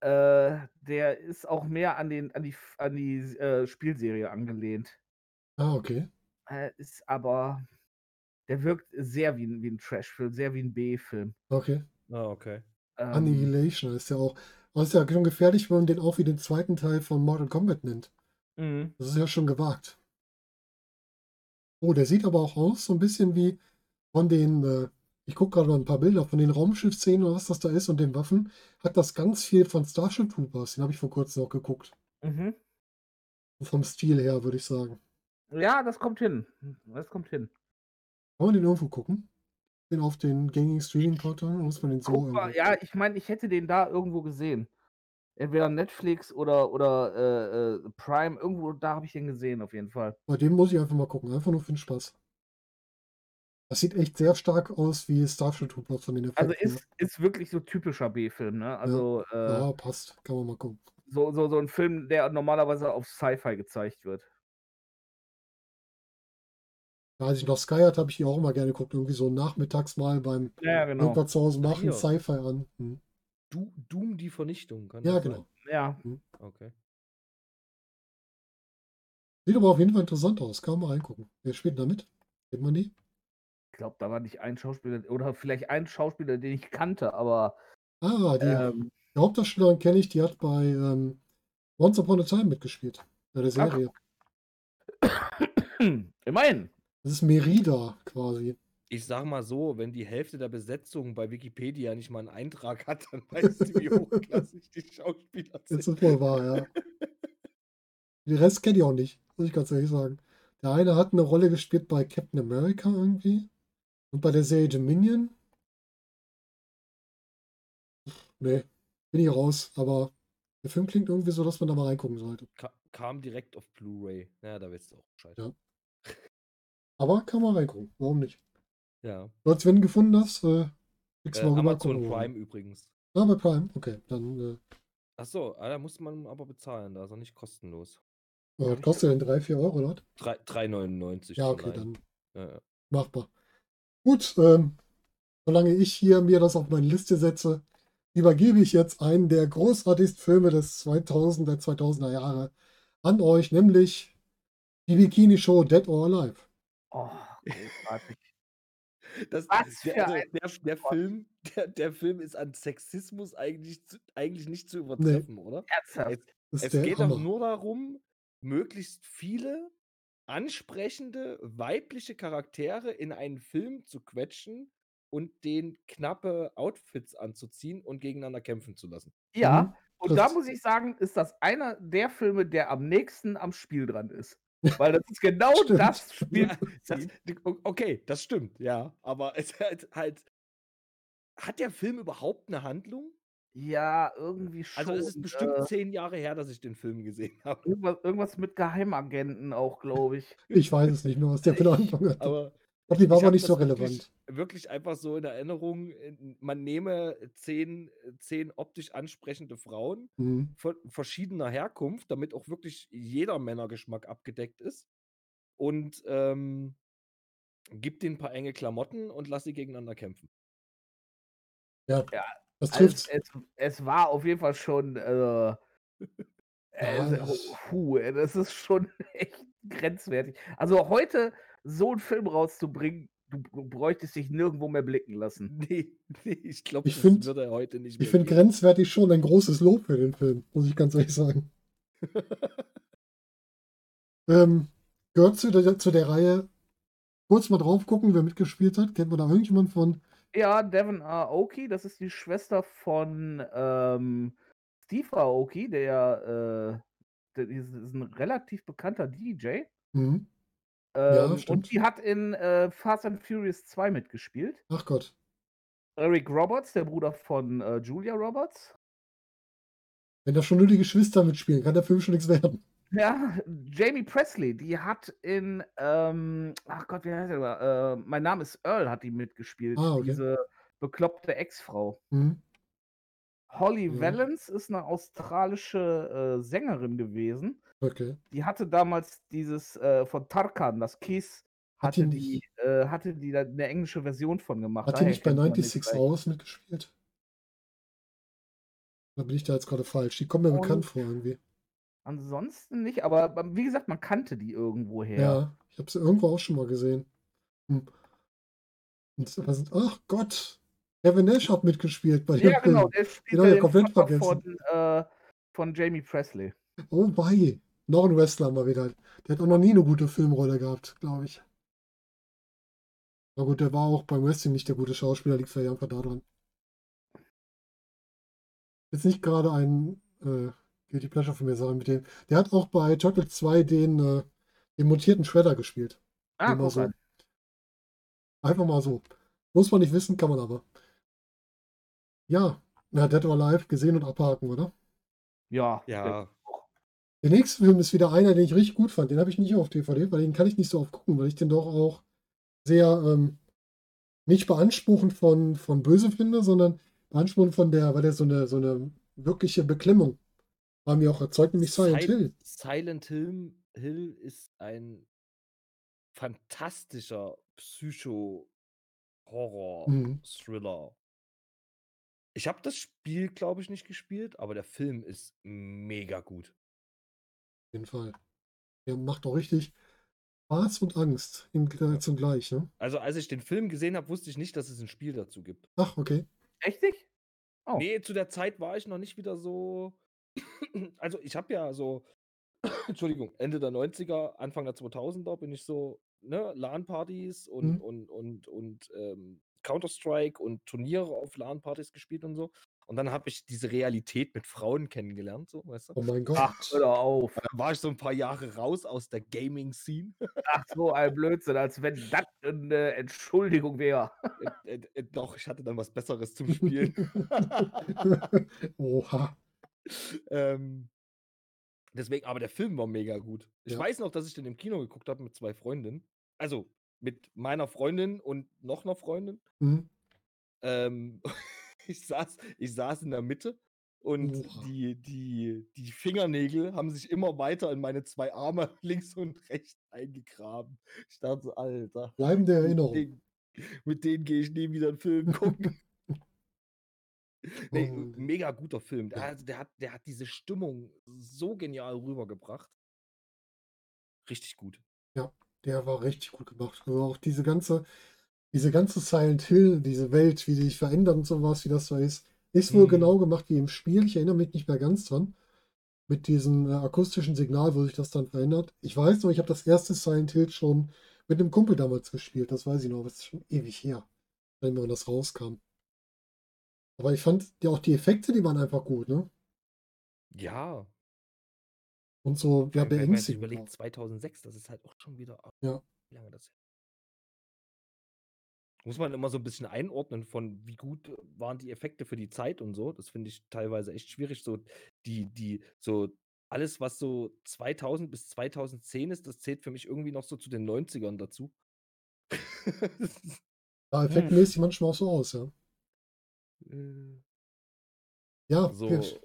S2: äh, der ist auch mehr an, den, an die, an die äh, Spielserie angelehnt.
S1: Ah, okay.
S2: Äh, ist aber, der wirkt sehr wie ein, wie ein Trash-Film, sehr wie ein B-Film.
S1: Okay.
S3: Ah, okay.
S2: Ähm,
S1: Annihilation ist ja auch. Aber ist ja schon gefährlich, wenn man den auch wie den zweiten Teil von Mortal Kombat nennt.
S2: mhm.
S1: Das ist ja schon gewagt. Oh, der sieht aber auch aus, so ein bisschen wie von den, äh, ich gucke gerade mal ein paar Bilder von den Raumschiffszenen oder was das da ist und den Waffen, hat das ganz viel von Starship Troopers. Den habe ich vor kurzem noch geguckt.
S2: Mhm.
S1: Vom Stil her, würde ich sagen.
S2: Ja, das kommt hin. Das kommt hin.
S1: Kann man den irgendwo gucken? Den auf den gängigen Streaming-Portalen? Muss man den so
S2: Guck mal, ja, ich meine, ich hätte den da irgendwo gesehen. Entweder Netflix oder, oder äh, äh, Prime, irgendwo da habe ich den gesehen, auf jeden Fall.
S1: Bei dem muss ich einfach mal gucken. Einfach nur für den Spaß. Das sieht echt sehr stark aus wie Starship Troopers von den Effekten.
S2: Also ist, ist wirklich so typischer B-Film, ne? Also äh,
S1: ja, passt. Kann man mal gucken.
S2: so, so, so ein Film, der normalerweise auf Sci-Fi gezeigt wird.
S1: Ja, als ich noch Sky hatte, habe ich die auch immer gerne geguckt. Irgendwie so nachmittags mal beim
S2: Ja, genau.
S1: irgendwas zu Hause machen. Sci-Fi an. Hm.
S3: Du Doom die Vernichtung, kann
S1: Ja,
S3: das sein?
S1: genau.
S2: Ja,
S3: Okay.
S1: Sieht aber auf jeden Fall interessant aus. Kann man mal reingucken. Wer spielt da mit? Kennt man die?
S2: ich glaube, da war nicht ein Schauspieler oder vielleicht ein Schauspieler, den ich kannte, aber
S1: Ah, die,
S2: ähm,
S1: die Hauptdarstellerin kenne ich, die hat bei ähm, Once Upon a Time mitgespielt. Bei der
S2: Ach.
S1: Serie.
S2: immerhin.
S1: Das ist Merida quasi.
S3: Ich sag mal so, wenn die Hälfte der Besetzung bei Wikipedia nicht mal einen Eintrag hat, dann weißt du, wie hochklassig die Schauspieler
S1: Das
S3: sind.
S1: ist wohl wahr, ja. Den Rest kenne ich auch nicht, muss ich ganz ehrlich sagen. Der eine hat eine Rolle gespielt bei Captain America irgendwie. Und bei der Serie Dominion. Nee, bin ich raus. Aber der Film klingt irgendwie so, dass man da mal reingucken sollte.
S3: Ka kam direkt auf Blu-ray. Ja, da weißt du auch Bescheid.
S1: Ja. Aber kann man reingucken. Warum nicht?
S3: Ja.
S1: Du hast, wenn du gefunden hast, äh,
S3: Äh,
S1: rüber.
S3: Amazon
S1: gucken.
S3: Prime übrigens.
S1: Ah, bei Prime. Okay, dann äh,
S3: Achso, ah, da muss man aber bezahlen, da ist er nicht kostenlos.
S1: äh, was kostet denn 3, 4 Euro, oder?
S3: Drei- 3,99.
S1: Ja, okay, dann
S3: Ja, ja.
S1: machbar. Gut, ähm, solange ich hier mir das auf meine Liste setze, übergebe ich jetzt einen der großartigsten Filme des 2000 der 2000er Jahre an euch, nämlich die Bikini Show Dead or Alive.
S2: Oh, großartig.
S3: Das,
S2: Was
S3: der, also, der, der. Film, der, der Film ist an Sexismus eigentlich, zu, eigentlich nicht zu übertreffen, oder?
S2: Ernsthaft.
S3: Es,
S1: Das
S3: es geht
S1: Hammer.
S3: doch nur darum, möglichst viele ansprechende weibliche Charaktere in einen Film zu quetschen und den knappe Outfits anzuziehen und gegeneinander kämpfen zu lassen.
S2: Ja,
S1: Mhm,
S2: und da
S1: trifft's.
S2: muss ich sagen, ist das einer der Filme, der am nächsten am Spiel dran ist. Weil das ist genau
S1: Stimmt.
S2: das Spiel.
S3: Ja, das, okay, das stimmt, ja. Aber es halt, halt. Hat der Film überhaupt eine Handlung?
S2: Ja, irgendwie schon.
S3: Also es ist bestimmt
S2: äh,
S3: zehn Jahre her, dass ich den Film gesehen habe.
S2: irgendwas, irgendwas mit Geheimagenten auch, glaube ich.
S1: Ich weiß es nicht mehr, was der für eine Handlung hat.
S3: Aber
S1: Glaube, die war aber nicht so
S3: das wirklich-
S1: relevant.
S3: Wirklich einfach so in Erinnerung, in- man nehme zehn, zehn optisch ansprechende Frauen
S1: Mhm.
S3: von verschiedener Herkunft, damit auch wirklich jeder Männergeschmack abgedeckt ist. Und ähm, gibt denen ein paar enge Klamotten und lass sie gegeneinander kämpfen.
S1: Das
S2: Also,
S1: trifft's.
S2: es, es war auf jeden Fall schon. Äh, äh,
S1: das-
S2: puh, das ist schon echt grenzwertig. Also heute so einen Film rauszubringen, du br- bräuchtest dich nirgendwo mehr blicken lassen.
S3: Nee, nee ich glaube,
S1: Ich
S3: das
S1: find-
S3: würde heute nicht
S1: Ich
S3: mehr
S1: finde
S3: gehen.
S1: grenzwertig schon ein großes Lob für den Film, muss ich ganz ehrlich sagen. Ähm, gehört zu der, zu der Reihe, kurz mal drauf gucken, wer mitgespielt hat. Kennt man da irgendjemand von?
S2: Ja, Devon Aoki, das ist die Schwester von ähm, Steve Aoki, der, äh, der ist, ist ein relativ bekannter DJ.
S1: Mhm. Ja,
S2: Ähm,
S1: stimmt.
S2: und die hat in äh, Fast and Furious 2 mitgespielt.
S1: Ach Gott.
S2: Eric Roberts, der Bruder von äh, Julia Roberts.
S1: Wenn da schon nur die Geschwister mitspielen, kann der Film schon nichts werden.
S2: Ja, Jamie Presley, die hat in, ähm, ach Gott, wie heißt der? da? Äh, mein Name ist Earl, hat die mitgespielt.
S1: Ah, okay.
S2: Diese bekloppte Ex-Frau.
S1: Mhm.
S2: Holly
S1: Ja.
S2: Valance ist eine australische äh, Sängerin gewesen.
S1: Okay.
S2: Die hatte damals dieses äh, von Tarkan, das Kiss,
S1: Hat die
S2: hatte die, äh, hatte die da eine englische Version von gemacht.
S1: Hat die nicht bei
S2: kennt man
S1: 96
S2: vielleicht.
S1: Hours mitgespielt? Da bin ich da jetzt gerade falsch. Die kommen mir
S2: Und-
S1: bekannt vor irgendwie.
S2: Ansonsten nicht, aber wie gesagt, man kannte die irgendwoher.
S1: Ja, ich habe sie irgendwo auch schon mal gesehen. Hm. Was, ach Gott, Kevin Nash hat mitgespielt bei dem
S2: Ja, genau,
S1: Film.
S2: der spielt
S1: ich
S2: den
S1: komplett vergessen.
S2: von, äh, von Jamie Presley.
S1: Oh wei, noch ein Wrestler mal wieder. Der hat auch noch nie eine gute Filmrolle gehabt, glaube ich. Na gut, der war auch beim Wrestling nicht der gute Schauspieler, liegt vielleicht einfach daran. Jetzt nicht gerade ein äh, Guilty Pleasure von mir sagen mit dem. Der hat auch bei Turtle 2 den, äh, den mutierten Shredder gespielt.
S2: Ah,
S1: mal so. Einfach mal so. Muss man nicht wissen, kann man aber. Ja, na, Dead or Alive gesehen und abhaken, oder?
S2: Ja,
S3: Ja,
S1: Der nächste Film ist wieder einer, den ich richtig gut fand. Den habe ich nicht auf DVD, weil den kann ich nicht so oft gucken, weil ich den doch auch sehr ähm, nicht beanspruchend von, von böse finde, sondern beanspruchend von der, weil der so eine, so eine wirkliche Beklemmung war mir auch erzeugt, nämlich Silent
S3: Sil-
S1: Hill.
S3: Silent Hill, Hill ist ein fantastischer
S1: Mhm.
S3: Psycho-Horror-Thriller. Ich habe das Spiel, glaube ich, nicht gespielt, aber der Film ist mega gut.
S1: Jeden Fall. Der macht auch richtig Spaß und Angst im,
S3: Ja.
S1: zugleich, ne?
S3: Also, als ich den Film gesehen habe, wusste ich nicht, dass es ein Spiel dazu gibt.
S1: Ach, okay.
S2: Echt nicht? Oh.
S3: Nee, zu der Zeit war ich noch nicht wieder so. Also, ich habe ja so, Entschuldigung, Ende der 90er, Anfang der 2000er bin ich so, ne, LAN-Partys und,
S1: Mhm.
S3: und, und, und ähm, Counter-Strike und Turniere auf LAN-Partys gespielt und so. Und dann habe ich diese Realität mit Frauen kennengelernt, so, weißt du?
S1: Oh mein Gott.
S2: Ach, hör auf.
S3: Dann war ich so ein paar Jahre raus aus der Gaming-Scene.
S2: Ach, so ein Blödsinn, als wenn das eine Entschuldigung wäre.
S3: äh, äh, äh, doch, ich hatte dann was Besseres zum Spielen.
S1: Oha.
S3: ähm, deswegen, aber der Film war mega gut. Ich
S1: Ja.
S3: weiß noch, dass ich den im Kino geguckt habe mit zwei Freundinnen. Also mit meiner Freundin und noch einer Freundin.
S1: Mhm.
S3: Ähm, ich, saß, ich saß in der Mitte und
S1: Oha.
S3: die, die, die Fingernägel haben sich immer weiter in meine zwei Arme links und rechts eingegraben. Ich dachte so, Alter,
S1: Bleibende
S3: mit
S1: Erinnerung.
S3: denen, mit denen gehe ich nie wieder einen Film gucken. Nee,
S1: Oh.
S3: mega guter Film. Der,
S1: Ja.
S3: also der, hat, der hat diese Stimmung so genial rübergebracht. Richtig gut.
S1: Der war richtig gut gemacht. Also auch diese ganze, diese ganze Silent Hill, diese Welt, wie die sich verändert und sowas, wie das so ist, ist wohl
S3: Mhm.
S1: genau gemacht wie im Spiel. Ich erinnere mich nicht mehr ganz dran. Mit diesem äh, akustischen Signal, wo sich das dann verändert. Ich weiß noch, ich habe das erste Silent Hill schon mit einem Kumpel damals gespielt. Das weiß ich noch, aber es ist schon ewig her, wenn das rauskam. Aber ich fand ja auch die Effekte, die waren einfach gut, ne?
S3: Ja.
S1: Und so, ja,
S3: man
S1: beängstigend.
S3: überlegt,
S1: auch.
S3: 2006, das ist halt auch schon wieder.
S1: Ja.
S3: Wie lange das? Muss man immer so ein bisschen einordnen von, wie gut waren die Effekte für die Zeit und so. Das finde ich teilweise echt schwierig. So, die, die, so alles, was so 2000 bis 2010 ist, das zählt für mich irgendwie noch so zu den 90ern dazu.
S1: Sah effektmäßig manchmal auch so aus, ja.
S3: Äh,
S1: Ja,
S3: so,
S1: wer,
S3: das,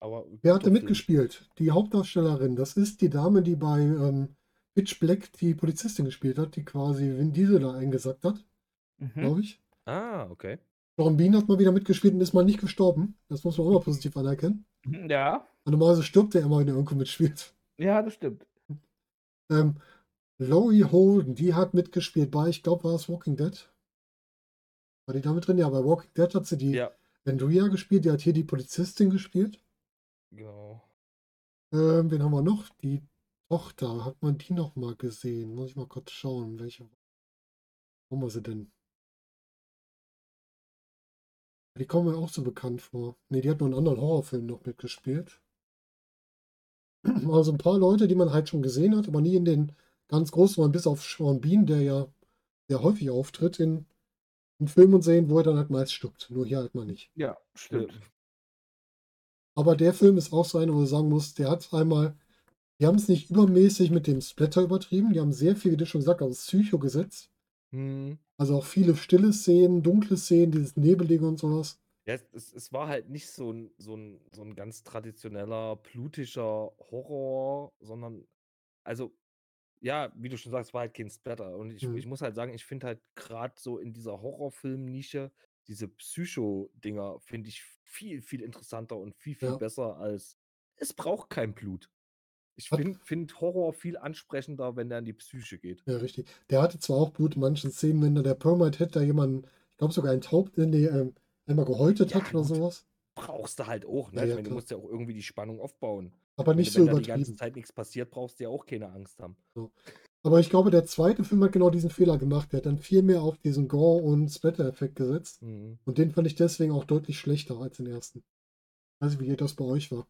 S3: aber
S1: wer hatte
S3: Film.
S1: mitgespielt? Die Hauptdarstellerin, das ist die Dame, die bei ähm, Pitch Black die Polizistin gespielt hat, die quasi Vin Diesel da eingesackt hat,
S2: Mhm.
S1: glaube ich.
S3: Ah, okay.
S1: Bean hat mal wieder mitgespielt und ist mal nicht gestorben. Das muss man auch mal positiv anerkennen.
S2: Ja,
S1: Normalerweise stirbt er immer, wenn er irgendwo mitspielt.
S2: ja, das stimmt.
S1: Ähm, Laurie Holden, die hat mitgespielt bei, ich glaube, war es Walking Dead. War die damit drin? Ja, bei Walking Dead hat sie die
S3: Ja,
S1: Andrea gespielt, die hat hier die Polizistin gespielt.
S3: genau.
S1: Ähm, wen haben wir noch? Die Tochter, hat man die noch mal gesehen? Muss ich mal kurz schauen, welche. Wo haben wir sie denn? Die kommen mir auch so bekannt vor. Ne, die hat noch einen anderen Horrorfilm noch mitgespielt. Also ein paar Leute, die man halt schon gesehen hat, aber nie in den ganz großen, Rollen, bis auf Sean Bean, der ja sehr häufig auftritt in, in Filmen und Serien, wo er dann halt meist stirbt. Nur hier halt mal nicht.
S2: Ja, stimmt.
S3: Äh,
S1: Aber der Film ist auch so einer, wo du sagen musst, der hat einmal, die haben es nicht übermäßig mit dem Splatter übertrieben, die haben sehr viel, wie du schon gesagt hast, Psycho gesetzt.
S3: hm.
S1: Also auch viele stille Szenen, dunkle Szenen, dieses Nebelige und sowas.
S3: Ja, es, es, war halt nicht so ein, so ein, so ein ganz traditioneller, blutischer Horror, sondern, also, ja, wie du schon sagst, war halt kein Splatter. Und ich,
S1: Mhm.
S3: ich muss halt sagen, ich finde halt gerade so in dieser Horrorfilm-Nische diese Psycho-Dinger finde ich viel, viel interessanter und viel, viel
S1: Ja.
S3: besser als es braucht kein Blut. Ich finde find Horror viel ansprechender, wenn der in die Psyche geht.
S1: Ja, richtig. Der hatte zwar auch Blut in manchen Szenen, wenn der Permite Head da jemanden, ich glaube sogar einen Taub, nee, ähm, einmal gehäutet
S3: Ja,
S1: hat oder
S3: gut.
S1: sowas.
S3: Brauchst du halt auch, ne?
S1: Ja,
S3: ich
S1: ja,
S3: meine, du musst ja auch irgendwie die Spannung aufbauen.
S1: Aber
S3: Wenn,
S1: nicht
S3: du-
S1: so
S3: wenn da die ganze
S1: übertrieben.
S3: Zeit nichts passiert, brauchst du ja auch keine Angst haben.
S1: Aber ich glaube, der zweite Film hat genau diesen Fehler gemacht. Der hat dann viel mehr auf diesen Gore- und Splatter-Effekt gesetzt.
S3: Mhm.
S1: Und den fand ich deswegen auch deutlich schlechter als den ersten. Weiß nicht, wie das bei euch war.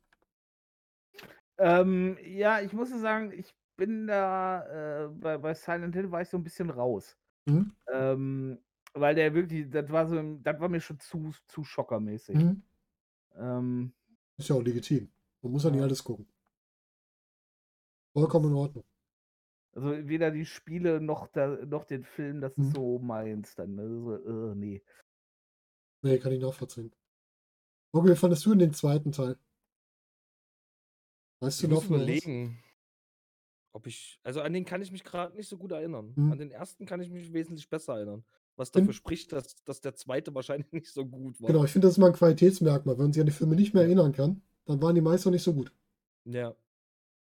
S2: Ähm, ja, ich muss sagen, ich bin da äh, bei, bei Silent Hill war ich so ein bisschen raus.
S1: Mhm.
S2: Ähm, weil der wirklich, das war so, das war mir schon zu, zu schockermäßig.
S1: Mhm.
S2: Ähm,
S1: Ist ja auch legitim. Man muss ja nicht alles gucken. Vollkommen in Ordnung.
S2: also weder die Spiele noch, da, noch den Film, das
S1: Mhm.
S2: ist so meins dann. Ne? So, äh, nee.
S1: Nee, kann ich nachvollziehen. Okay, wie fandest du denn den zweiten Teil? Weißt du
S3: Ich
S1: noch was?
S3: überlegen, ob ich, also an den kann ich mich gerade nicht so gut erinnern.
S1: Mhm.
S3: An den ersten kann ich mich wesentlich besser erinnern. was dafür spricht, dass, dass der zweite wahrscheinlich nicht so gut war.
S1: Genau, ich finde, das ist mal ein Qualitätsmerkmal. Wenn man sich an die Filme nicht mehr erinnern kann, dann waren die meist auch nicht so gut.
S3: Ja.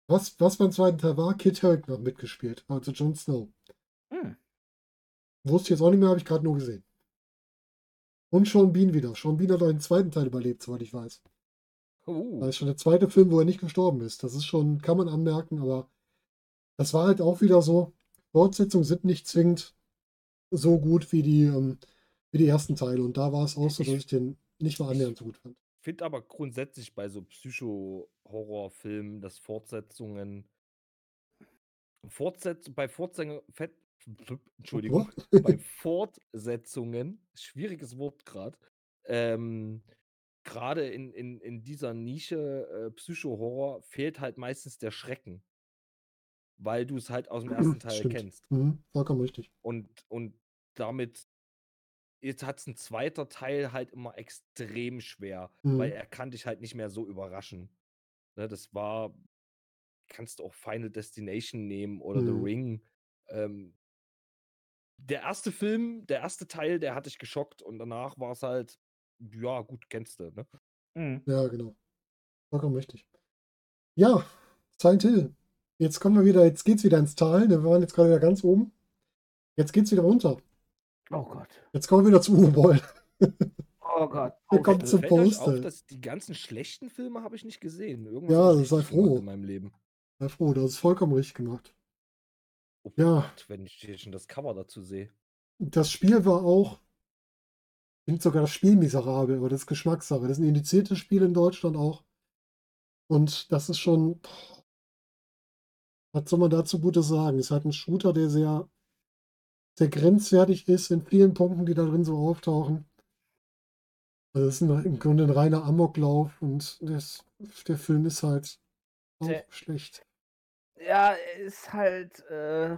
S1: Was, was beim zweiten Teil war, Kit Harington hat mitgespielt, also Jon Snow.
S2: Hm.
S1: Wusste ich jetzt auch nicht mehr, habe ich gerade nur gesehen. Und Sean Bean wieder. Sean Bean hat auch den zweiten Teil überlebt, soweit ich weiß.
S3: Uh,
S1: Das ist schon der zweite Film, wo er nicht gestorben ist. Das ist schon, kann man anmerken, aber das war halt auch wieder so. Fortsetzungen sind nicht zwingend so gut wie die, ähm, wie die ersten Teile. Und da war es auch so,
S3: Ich-
S1: dass ich den nicht mal annähernd so gut fand.
S3: finde aber grundsätzlich bei so Psycho-Horrorfilmen, dass Fortsetzungen Fortsetz bei Fortsetzungen Entschuldigung, bei Fortsetzungen, schwieriges Wort gerade, ähm, gerade in, in, in dieser Nische äh, Psycho-Horror fehlt halt meistens der Schrecken. Weil du es halt aus dem ersten Teil
S1: Stimmt.
S3: kennst.
S1: Mhm, vollkommen richtig.
S3: Und, und damit jetzt hat es ein zweiter Teil halt immer extrem schwer, weil
S1: Mhm.
S3: er kann dich halt nicht mehr so überraschen. Ne, das war, kannst du auch Final Destination nehmen oder The
S1: Mhm.
S3: Ring. Ähm, der erste Film, der erste Teil, der hat dich geschockt und danach war es halt, ja, gut, kennst du, ne?
S2: Hm.
S1: Ja, genau. Vollkommen richtig. Ja, Silent Hill. Jetzt kommen wir wieder, jetzt geht's wieder ins Tal. ne, Wir waren jetzt gerade wieder ganz oben. Jetzt geht's wieder runter.
S2: Oh Gott.
S1: Jetzt kommen wir wieder zu Uwe.
S2: Oh Gott.
S1: Wir
S2: Oh,
S1: kommen
S2: Gott.
S1: zum
S3: auf, dass die ganzen schlechten Filme habe ich nicht gesehen. Irgendwas
S1: Ja,
S3: ich
S1: sei froh.
S3: in meinem Leben.
S1: Sei froh, das ist vollkommen richtig gemacht.
S3: Oh
S1: Ja.
S3: Gott, wenn ich hier schon das Cover dazu sehe.
S1: Das Spiel war auch, finde sogar das Spiel miserabel, aber das ist Geschmackssache. Das ist ein indiziertes Spiel in Deutschland auch. Und das ist schon, was soll man dazu Gutes sagen? Ist halt ein Shooter, der sehr, sehr grenzwertig ist in vielen Punkten, die da drin so auftauchen. Also es ist ein, im Grunde ein reiner Amoklauf und das, der Film ist halt auch
S2: Der-
S1: schlecht.
S2: Ja, ist halt, äh,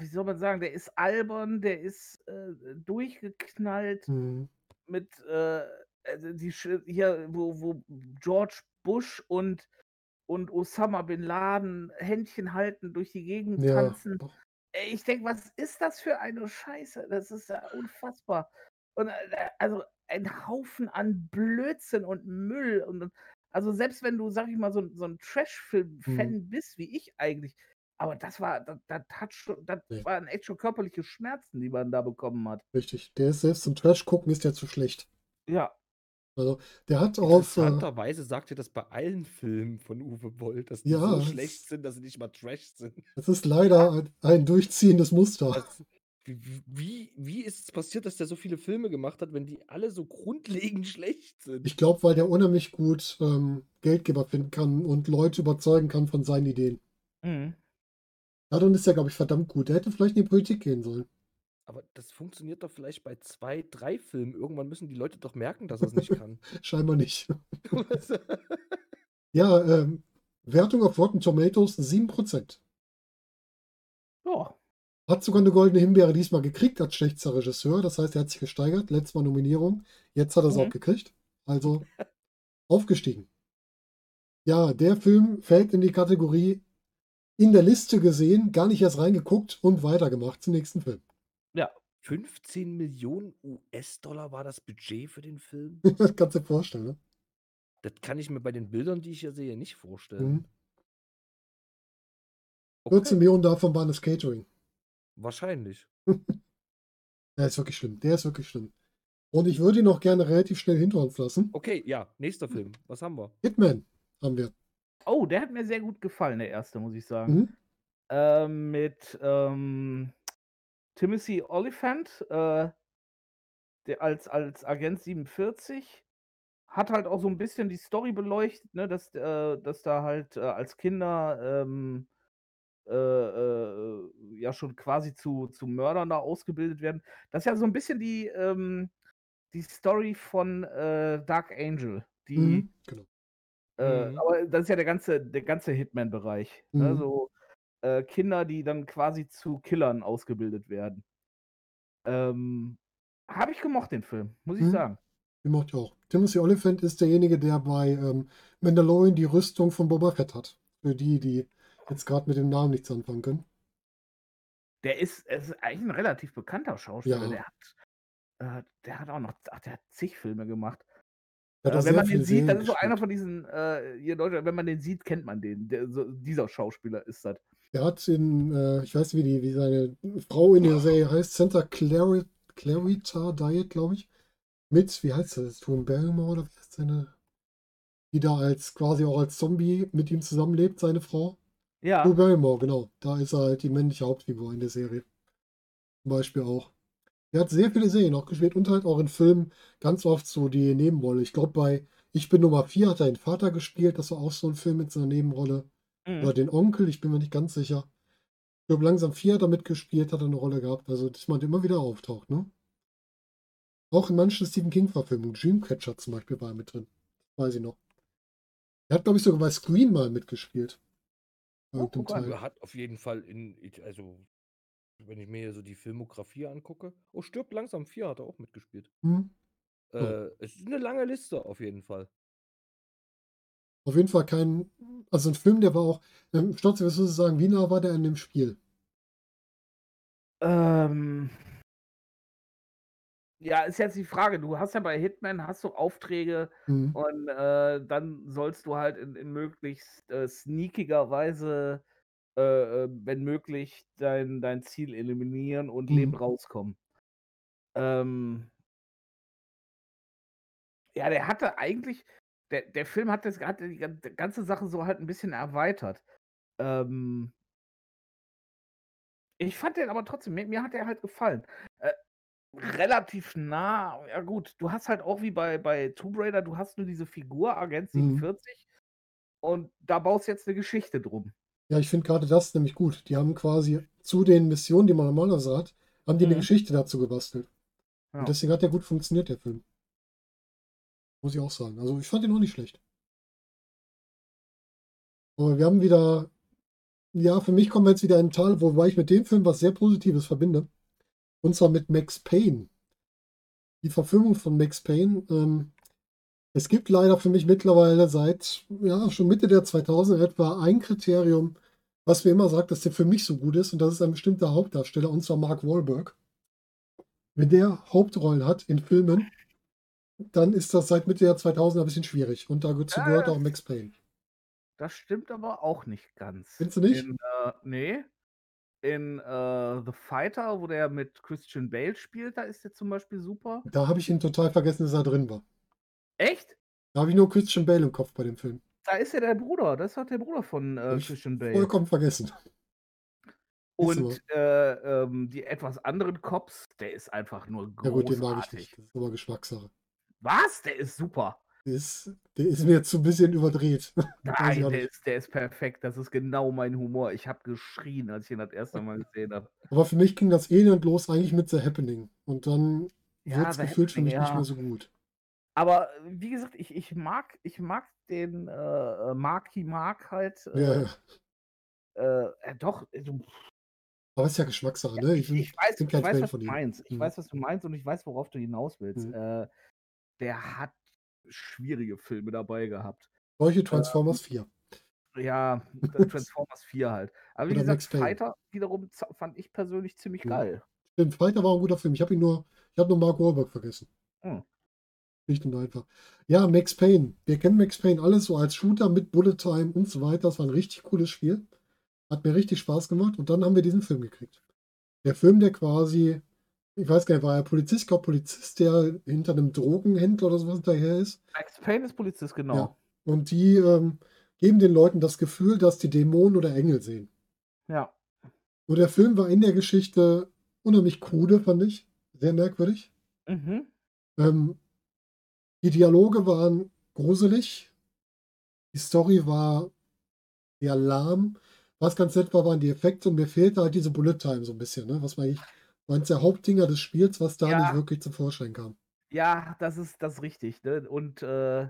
S2: wie soll man sagen, der ist albern, der ist äh, durchgeknallt
S1: Hm.
S2: mit, äh, also die hier, wo, wo George Bush und, und Osama Bin Laden Händchen halten, durch die Gegend
S1: Ja,
S2: tanzen. Ich denke, was ist das für eine Scheiße? Das ist ja unfassbar. Und äh, also ein Haufen an Blödsinn und Müll. Und also selbst wenn du, sag ich mal, so, ein- so ein Trash-Film-Fan bist, wie ich eigentlich, aber das war, das, das hat schon, das
S1: Nee.
S2: waren echt schon körperliche Schmerzen, die man da bekommen hat.
S1: richtig. Der ist selbst zum Trash gucken ist der zu schlecht.
S2: Ja.
S1: Also der hat auf, äh,
S3: Interessanterweise sagt ihr das bei allen Filmen von Uwe Boll, dass die
S1: Ja,
S3: so schlecht sind, dass sie nicht mal Trash sind.
S1: es ist leider ein, ein durchziehendes Muster.
S3: Das, wie, wie, wie ist es passiert, dass der so viele Filme gemacht hat, wenn die alle so grundlegend schlecht sind?
S1: Ich glaube, weil der unheimlich gut ähm, Geldgeber finden kann und Leute überzeugen kann von seinen Ideen.
S2: Mhm.
S1: Darin ist er, glaube ich, verdammt gut. Der hätte vielleicht in die Politik gehen sollen.
S3: Aber das funktioniert doch vielleicht bei zwei, drei Filmen. Irgendwann müssen die Leute doch merken, dass er es nicht kann.
S1: Scheinbar nicht. Ja, ähm, Wertung auf Rotten Tomatoes 7%.
S2: Ja.
S1: Hat sogar eine goldene Himbeere diesmal gekriegt als schlechtester Regisseur. Das heißt, er hat sich gesteigert. Letztes Mal Nominierung. Jetzt hat er es
S2: Mhm.
S1: auch gekriegt. Also aufgestiegen. Ja, der Film fällt in die Kategorie in der Liste gesehen, gar nicht erst reingeguckt und weitergemacht zum nächsten Film.
S3: 15 Millionen US-Dollar war das Budget für den Film?
S1: Das kannst du dir vorstellen, ne?
S3: Das kann ich mir bei den Bildern, die ich hier sehe, nicht vorstellen.
S1: Mhm. 14
S3: Okay,
S1: Millionen davon waren das Catering.
S3: wahrscheinlich.
S1: Der ist wirklich schlimm. Der ist wirklich schlimm. Und ich würde ihn auch gerne relativ schnell hinter uns lassen.
S3: Okay, ja, nächster Film. Was haben wir?
S1: Hitman haben wir.
S2: Oh, der hat mir sehr gut gefallen, der erste, muss ich sagen.
S1: Mhm.
S2: Ähm, mit ähm, Timothy Oliphant, äh, der als, als Agent 47, hat halt auch so ein bisschen die Story beleuchtet, ne, dass, äh, dass da halt äh, als Kinder ähm, äh, äh, ja schon quasi zu, zu Mördern da ausgebildet werden. Das ist ja so ein bisschen die, ähm, die Story von äh, Dark Angel, die
S1: Mhm. Genau.
S2: Äh,
S3: Mhm.
S2: aber das ist ja der ganze, der ganze Hitman-Bereich. Ne?
S1: Mhm.
S2: So äh, Kinder, die dann quasi zu Killern ausgebildet werden. Ähm, Habe ich gemocht, den Film, muss ich
S1: Mhm.
S2: sagen.
S1: Den mochte ich auch. Timothy Oliphant ist derjenige, der bei ähm, Mandalorian die Rüstung von Boba Fett hat. Für die, die jetzt gerade mit dem Namen nichts anfangen können.
S2: Der ist, ist eigentlich ein relativ bekannter Schauspieler.
S1: Ja.
S2: Der hat, äh, der hat auch noch, ach, der hat zig Filme gemacht.
S1: Der auch
S2: Äh, wenn man den sieht, das ist so einer von diesen, äh, hier in Deutschland, wenn man den sieht, kennt man den. Der, so, dieser Schauspieler ist das.
S1: Er hat in, äh, ich weiß nicht, wie, die, wie seine Frau in der Serie heißt, Santa Clari Clarita Diet, glaube ich. Mit, wie heißt das? Tone Barrymore oder wie heißt seine? Die da als quasi auch als Zombie mit ihm zusammenlebt, seine Frau.
S2: Ja.
S1: Drew Barrymore, genau. Da ist er halt die männliche Hauptfigur in der Serie. Zum Beispiel auch. Er hat sehr viele Serien auch gespielt und halt auch in Filmen ganz oft so die Nebenrolle. Ich glaube, bei Ich bin Nummer 4 hat er den Vater gespielt. Das war auch so ein Film mit so einer Nebenrolle. Oder
S2: Mhm.
S1: den Onkel, ich bin mir nicht ganz sicher. Ich glaube, langsam 4 hat er mitgespielt, hat er eine Rolle gehabt. Also, dass man immer wieder auftaucht, ne? Auch in manchen Stephen King-Verfilmungen. Dreamcatcher zum Beispiel war er mit drin. Weiß ich noch. Er hat, glaube ich, sogar bei Scream mal mitgespielt.
S2: Oh, guck an.
S3: Er hat auf jeden Fall in, also wenn ich mir hier so die Filmografie angucke. Oh, stirbt langsam 4 hat er auch mitgespielt.
S1: Hm?
S3: Äh, es ist eine lange Liste auf jeden Fall.
S1: Auf jeden Fall kein, also ein Film, der war auch, ähm, Stotzi, was würdest du sagen, wie nah war der an dem Spiel?
S2: Ähm, ja, ist jetzt die Frage. Du hast ja bei Hitman hast du Aufträge
S1: Hm.
S2: und äh, dann sollst du halt in, in möglichst äh, sneakiger Weise, äh, äh, wenn möglich, dein, dein Ziel eliminieren und
S1: Mhm.
S2: lebend rauskommen. Ähm, ja, der hatte eigentlich, der, der Film hat, das, hat die gan- ganze Sache so halt ein bisschen erweitert. Ähm, ich fand den aber trotzdem, mir, mir hat der halt gefallen. Äh, relativ nah, ja gut, du hast halt auch wie bei, bei Tomb Raider, du hast nur diese Figur, Agent
S1: Mhm.
S2: 47, und da baust jetzt eine Geschichte drum.
S1: Ja, ich finde gerade das nämlich gut. Die haben quasi zu den Missionen, die man normalerweise hat, haben die eine
S2: Mhm.
S1: Geschichte dazu gebastelt.
S2: Ja.
S1: Und deswegen hat der gut funktioniert, der Film. Muss ich auch sagen. Also ich fand den auch nicht schlecht. Aber wir haben wieder, ja, für mich kommen wir jetzt wieder in einen Teil, wobei ich mit dem Film was sehr Positives verbinde. Und zwar mit Max Payne. Die Verfilmung von Max Payne. Ähm, es gibt leider für mich mittlerweile seit, ja, schon Mitte der 2000er etwa ein Kriterium, was mir immer sagt, dass der für mich so gut ist. Und das ist ein bestimmter Hauptdarsteller, und zwar Mark Wahlberg. Wenn der Hauptrollen hat in Filmen, dann ist das seit Mitte der 2000er ein bisschen schwierig. Und dazu gehört auch Max Payne.
S2: Das stimmt aber auch nicht ganz.
S1: Findest du nicht?
S2: In, äh, nee. In äh, The Fighter, wo der mit Christian Bale spielt, da ist der zum Beispiel super.
S1: Da habe ich ihn total vergessen, dass er drin war.
S2: Echt?
S1: Da habe ich nur Christian Bale im Kopf bei dem Film.
S2: Da ist ja der Bruder. Das doch der Bruder von äh, Christian Bale.
S1: Vollkommen vergessen.
S2: Und äh, ähm, die etwas anderen Cops, der ist einfach nur
S1: Ja gut, den mag ich
S2: großartig.
S1: nicht. Das ist aber Geschmackssache.
S2: Was? Der ist super.
S1: Der ist, der ist mir jetzt so ein bisschen überdreht.
S2: Nein, der
S1: nicht.
S2: ist, der ist perfekt. Das ist genau mein Humor. Ich habe geschrien, als ich ihn das erste Mal gesehen habe.
S1: Aber für mich ging das Elend los eigentlich mit The Happening. Und dann
S2: Ja,
S1: wurde es gefühlt für mich nicht
S2: ja.
S1: mehr so gut.
S2: Aber äh, wie gesagt, ich, ich mag, ich mag den äh, Marky Mark halt.
S1: Ja,
S2: Äh,
S1: ja.
S2: äh, äh, doch, äh, du,
S1: Aber es ist ja Geschmackssache, ne?
S2: ich, ich weiß, ich weiß
S1: Fan
S2: was du meinst. Ich
S1: Mhm.
S2: weiß, was du meinst und ich weiß, worauf du hinaus willst.
S1: Mhm.
S2: Äh, der hat schwierige Filme dabei gehabt.
S1: Solche Transformers 4.
S2: Ja, äh, Transformers 4 halt. Aber wie
S1: Oder
S2: gesagt. Fighter wiederum fand ich persönlich ziemlich
S1: Mhm.
S2: geil.
S1: Stimmt, Fighter war ein guter Film. Ich habe ihn nur, ich habe nur Mark Wahlberg vergessen. Schlicht und einfach. Ja, Max Payne. Wir kennen Max Payne alles so als Shooter mit Bullet Time und so weiter. Das war ein richtig cooles Spiel. Hat mir richtig Spaß gemacht. Und dann haben wir diesen Film gekriegt. Der Film, der quasi, ich weiß gar nicht, war er Polizist, ich glaube Polizist, der hinter einem Drogenhändler oder sowas hinterher ist.
S2: Max Payne ist Polizist, genau.
S1: Ja. Und die ähm, geben den Leuten das Gefühl, dass die Dämonen oder Engel sehen.
S2: Ja.
S1: Und der Film war in der Geschichte unheimlich krude, fand ich. Sehr merkwürdig.
S2: Mhm.
S1: Ähm, die Dialoge waren gruselig. Die Story war sehr lahm. Was ganz nett war, waren die Effekte und mir fehlte halt diese Bullet Time so ein bisschen, ne? Was man eins der Hauptdinger des Spiels, was da
S2: Ja.
S1: nicht wirklich zum Vorschein kam.
S2: Ja, das ist das ist richtig. Ne? Und äh,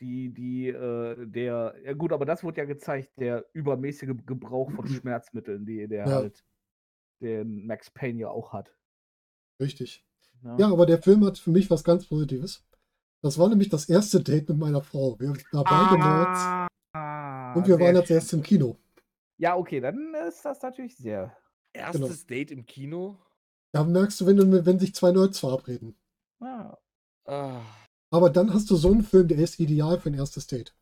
S2: die, die, äh, der, ja gut, aber das wurde ja gezeigt, der übermäßige Gebrauch von Schmerzmitteln, die der
S1: Ja.
S2: halt, den Max Payne ja auch hat.
S1: Richtig.
S2: Ne?
S1: Ja, aber der Film hat für mich was ganz Positives. Das war nämlich das erste Date mit meiner Frau. Wir waren beide Nerds
S2: Ah,
S1: und wir waren als erstes im Kino.
S2: Ja, okay, dann ist das natürlich sehr.
S3: Erstes Date im Kino?
S1: Da merkst du, wenn, du, wenn sich zwei Nerds verabreden.
S2: Ja.
S3: Ah.
S1: Aber dann hast du so einen Film, der ist ideal für ein erstes Date.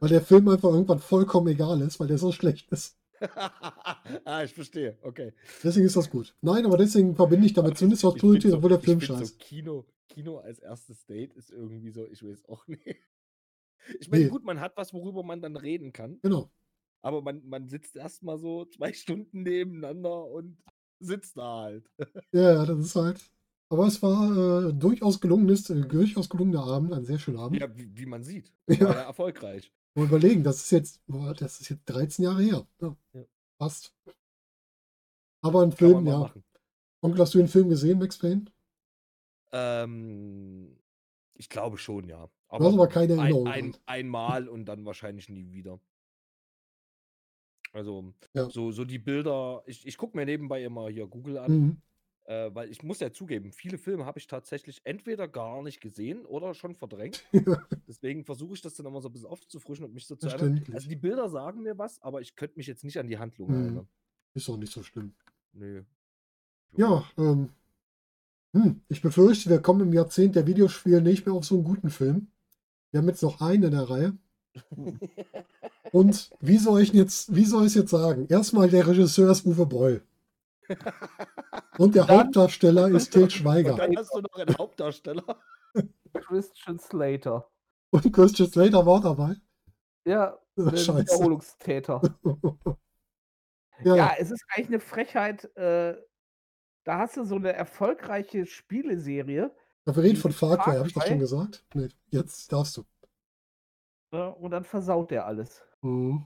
S1: Weil der Film einfach irgendwann vollkommen egal ist, weil der so schlecht ist.
S3: ah, ich verstehe. Okay.
S1: Deswegen ist das gut. Nein, aber deswegen verbinde ich damit zumindest auch
S3: Ich find
S1: positiv,
S3: so-
S1: obwohl der Film scheiße.
S3: So Kino, Kino als erstes Date ist irgendwie so, ich weiß auch nicht. Ich meine,
S1: Nee.
S3: gut, man hat was, worüber man dann reden kann,
S1: Genau.
S3: aber man, man sitzt erstmal so zwei Stunden nebeneinander und sitzt da halt.
S1: Ja, ja, das ist halt. Aber es war äh, durchaus gelungenes, äh, durchaus gelungener Abend, ein sehr schöner Abend.
S3: Ja, wie, wie man sieht.
S1: Ja.
S3: War ja erfolgreich.
S1: Mal überlegen, das ist jetzt, boah, das ist jetzt 13 Jahre her. Ja,
S3: Ja.
S1: Fast. Aber ein Film, ja.
S3: machen.
S1: Onkel, hast du den Film gesehen, Max Payne?
S3: Ähm, ich glaube schon, ja.
S1: Du hast aber keine Erinnerung
S3: ein, ein, einmal und dann wahrscheinlich nie wieder. Also,
S1: Ja.
S3: so, so die Bilder, ich, ich gucke mir nebenbei immer hier Google an,
S1: Mhm.
S3: äh, weil ich muss ja zugeben, viele Filme habe ich tatsächlich entweder gar nicht gesehen oder schon verdrängt. Deswegen versuche ich das dann immer so ein bisschen aufzufrischen und mich so zu erinnern. Also die Bilder sagen mir was, aber ich könnte mich jetzt nicht an die Handlung
S1: Mhm.
S3: erinnern.
S1: Ist auch nicht so schlimm.
S3: Nö.
S1: Ja, ähm, hm, ich befürchte, wir kommen im Jahrzehnt der Videospiele nicht mehr auf so einen guten Film. Wir haben jetzt noch einen in der Reihe. Und wie soll ich jetzt, wie soll ich es jetzt sagen? Erstmal der Regisseur ist Uwe Boll. Und der
S2: Dann-
S1: Hauptdarsteller ist Til
S3: Und
S1: Schweiger.
S3: dann hast du noch einen Hauptdarsteller.
S2: Christian Slater.
S1: Und Christian Slater war dabei.
S2: Ja, der
S1: Scheiße.
S2: Wiederholungstäter.
S1: Ja,
S2: Ja, es ist eigentlich eine Frechheit. Äh, da hast du so eine erfolgreiche Spieleserie
S1: wir reden von
S2: Far
S1: Cry, habe ich das schon gesagt? Nee, jetzt darfst du.
S2: äh, und dann versaut der alles.
S1: Mhm.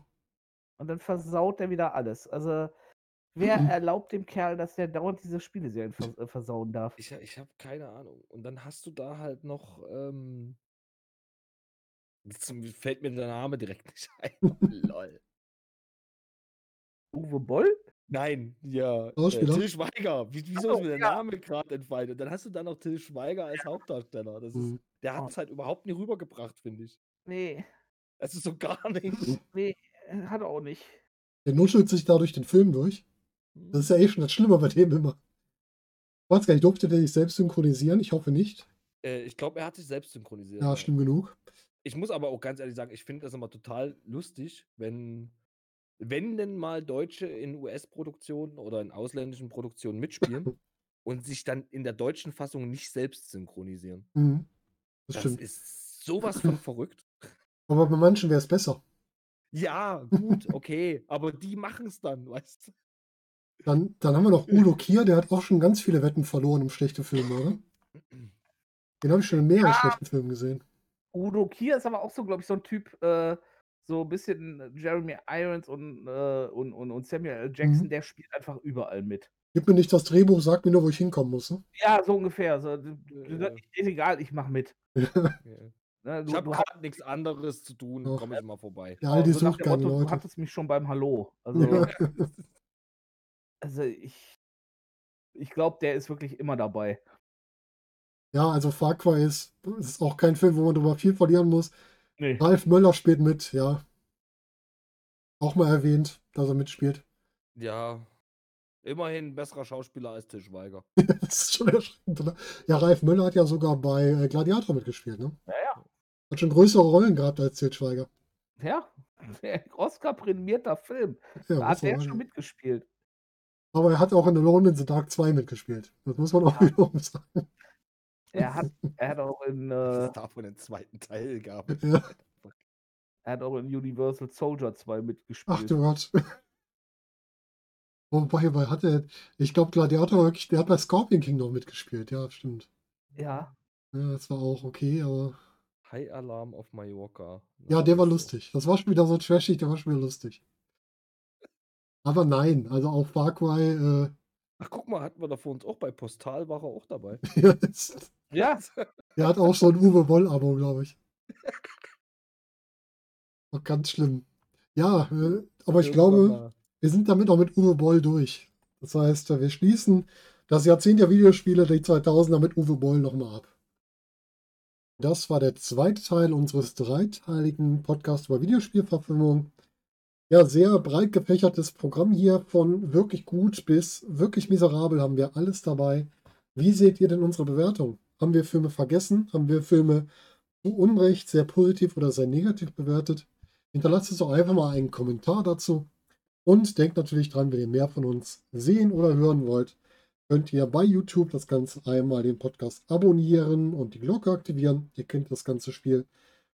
S2: Und dann versaut er wieder alles. Also, wer
S1: Mhm.
S2: erlaubt dem Kerl, dass der dauernd diese Spieleserien vers äh, versauen darf?
S3: Ich, ich habe keine Ahnung. Und dann hast du da halt noch, ähm, jetzt fällt mir der Name direkt nicht ein. Lol.
S2: Uwe Boll?
S3: Nein, ja. Äh,
S1: Schauspieler?
S3: Till Schweiger. Wie, wieso
S2: Ach
S3: ist mir der
S2: ja.
S3: Name gerade entfallen? Und dann hast du da noch Till Schweiger als Hauptdarsteller. Das ist,
S1: Mhm.
S3: der
S2: Oh.
S3: hat es halt überhaupt nicht rübergebracht, finde ich.
S2: Nee,
S3: Es ist so gar nicht.
S2: nee, äh, hat er auch nicht.
S1: Der nuschelt sich dadurch den Film durch. Das ist ja eh schon das Schlimme bei dem immer. Ich weiß gar nicht, durfte der sich selbst synchronisieren? Ich hoffe nicht.
S3: Äh, ich glaube, er hat sich selbst synchronisiert.
S1: Ja,
S3: ja.
S1: schlimm genug.
S3: Ich muss aber auch ganz ehrlich sagen, ich finde das immer total lustig, wenn, wenn denn mal Deutsche in US-Produktionen oder in ausländischen Produktionen mitspielen und sich dann in der deutschen Fassung nicht selbst synchronisieren.
S1: Mhm. Das,
S3: Das
S1: stimmt.
S3: ist sowas von verrückt.
S1: Aber bei manchen wäre es besser.
S3: Ja, gut, okay, aber die machen es dann, weißt du?
S1: Dann, dann haben wir noch Udo Kier, der hat auch schon ganz viele Wetten verloren im schlechten Film, oder? Den habe ich schon in mehreren schlechten Filmen gesehen.
S2: Udo Kier ist aber auch so, glaube ich, so ein Typ, äh, so ein bisschen Jeremy Irons und, äh, und, und, und Samuel L. Jackson,
S1: Mhm.
S2: der spielt einfach überall mit.
S1: Gib mir nicht das Drehbuch, sag mir nur, wo ich hinkommen muss. Ne?
S2: Ja, so ungefähr. So,
S3: Ja.
S2: ist egal, ich mach mit.
S3: Ja.
S2: Ne,
S3: Ich
S2: du,
S3: habe
S2: du, hast-
S3: gerade nichts anderes zu tun,
S1: Doch.
S3: komme ich mal vorbei.
S1: Ja, all die
S2: so Motto, du
S1: Leute.
S2: hattest mich schon beim Hallo. Also,
S1: Ja.
S2: also ich, ich glaube, der ist wirklich immer dabei.
S1: ja, also Far Cry ist, ist auch kein Film, wo man drüber viel verlieren muss.
S2: Nee.
S1: Ralf Möller spielt mit, ja. Auch mal erwähnt, dass er mitspielt.
S3: Ja, immerhin ein besserer Schauspieler als Til Schweiger.
S1: das ist schon erschreckend, oder? Ja, Ralf Möller hat ja sogar bei äh, Gladiator mitgespielt, ne?
S2: Ja, ja.
S1: Hat schon größere Rollen gehabt als Til Schweiger.
S2: Ja, Oscar-prämierter Film.
S1: Ja,
S2: Da hat
S1: man
S2: schon
S1: sagen.
S2: mitgespielt.
S1: Aber er hat auch in Alone in the Dark 2 mitgespielt. Das muss man auch
S2: Ja.
S1: wiederum sagen.
S2: Er hat, er hat auch in,
S3: dass
S2: äh,
S3: es davon einen zweiten Teil gab.
S1: Ja.
S2: er hat auch in Universal Soldier 2 mitgespielt.
S1: Ach du Gott. Wobei, weil hat er, ich glaube, Gladiator wirklich, der hat bei Scorpion King noch mitgespielt. Ja, stimmt.
S2: Ja,
S1: Ja, das war auch okay, aber.
S3: High Alarm auf Mallorca.
S1: Ja, der war lustig. Das war schon wieder so trashig, der war schon wieder lustig. Aber nein, also auch Far Cry, äh,
S3: Ach, guck mal, hatten wir da vor uns auch bei Postal, war er auch dabei.
S1: ja, der hat auch ein Uwe Boll-Abo, glaube ich. Auch ganz schlimm. Ja, äh, aber ich glaube, wir sind damit auch mit Uwe Boll durch. Das heißt, wir schließen das Jahrzehnt der Videospiele, die 2000er, mit Uwe Boll nochmal ab. Das war der zweite Teil unseres dreiteiligen Podcasts über Videospielverfilmung. Ja, sehr breit gefächertes Programm hier von wirklich gut bis wirklich miserabel haben wir alles dabei. Wie seht ihr denn unsere Bewertung? Haben wir Filme vergessen? Haben wir Filme zu Unrecht sehr positiv oder sehr negativ bewertet? Hinterlasst uns doch einfach mal einen Kommentar dazu. Und denkt natürlich dran, wenn ihr mehr von uns sehen oder hören wollt, könnt ihr bei YouTube das Ganze einmal den Podcast abonnieren und die Glocke aktivieren. Ihr kennt das ganze Spiel.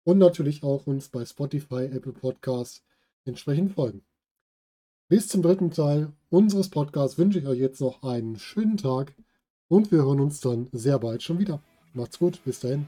S1: Und natürlich auch uns bei Spotify, Apple Podcasts entsprechend folgen. Bis zum dritten Teil unseres Podcasts wünsche ich euch jetzt noch einen schönen Tag und wir hören uns dann sehr bald schon wieder. Macht's gut, bis dahin.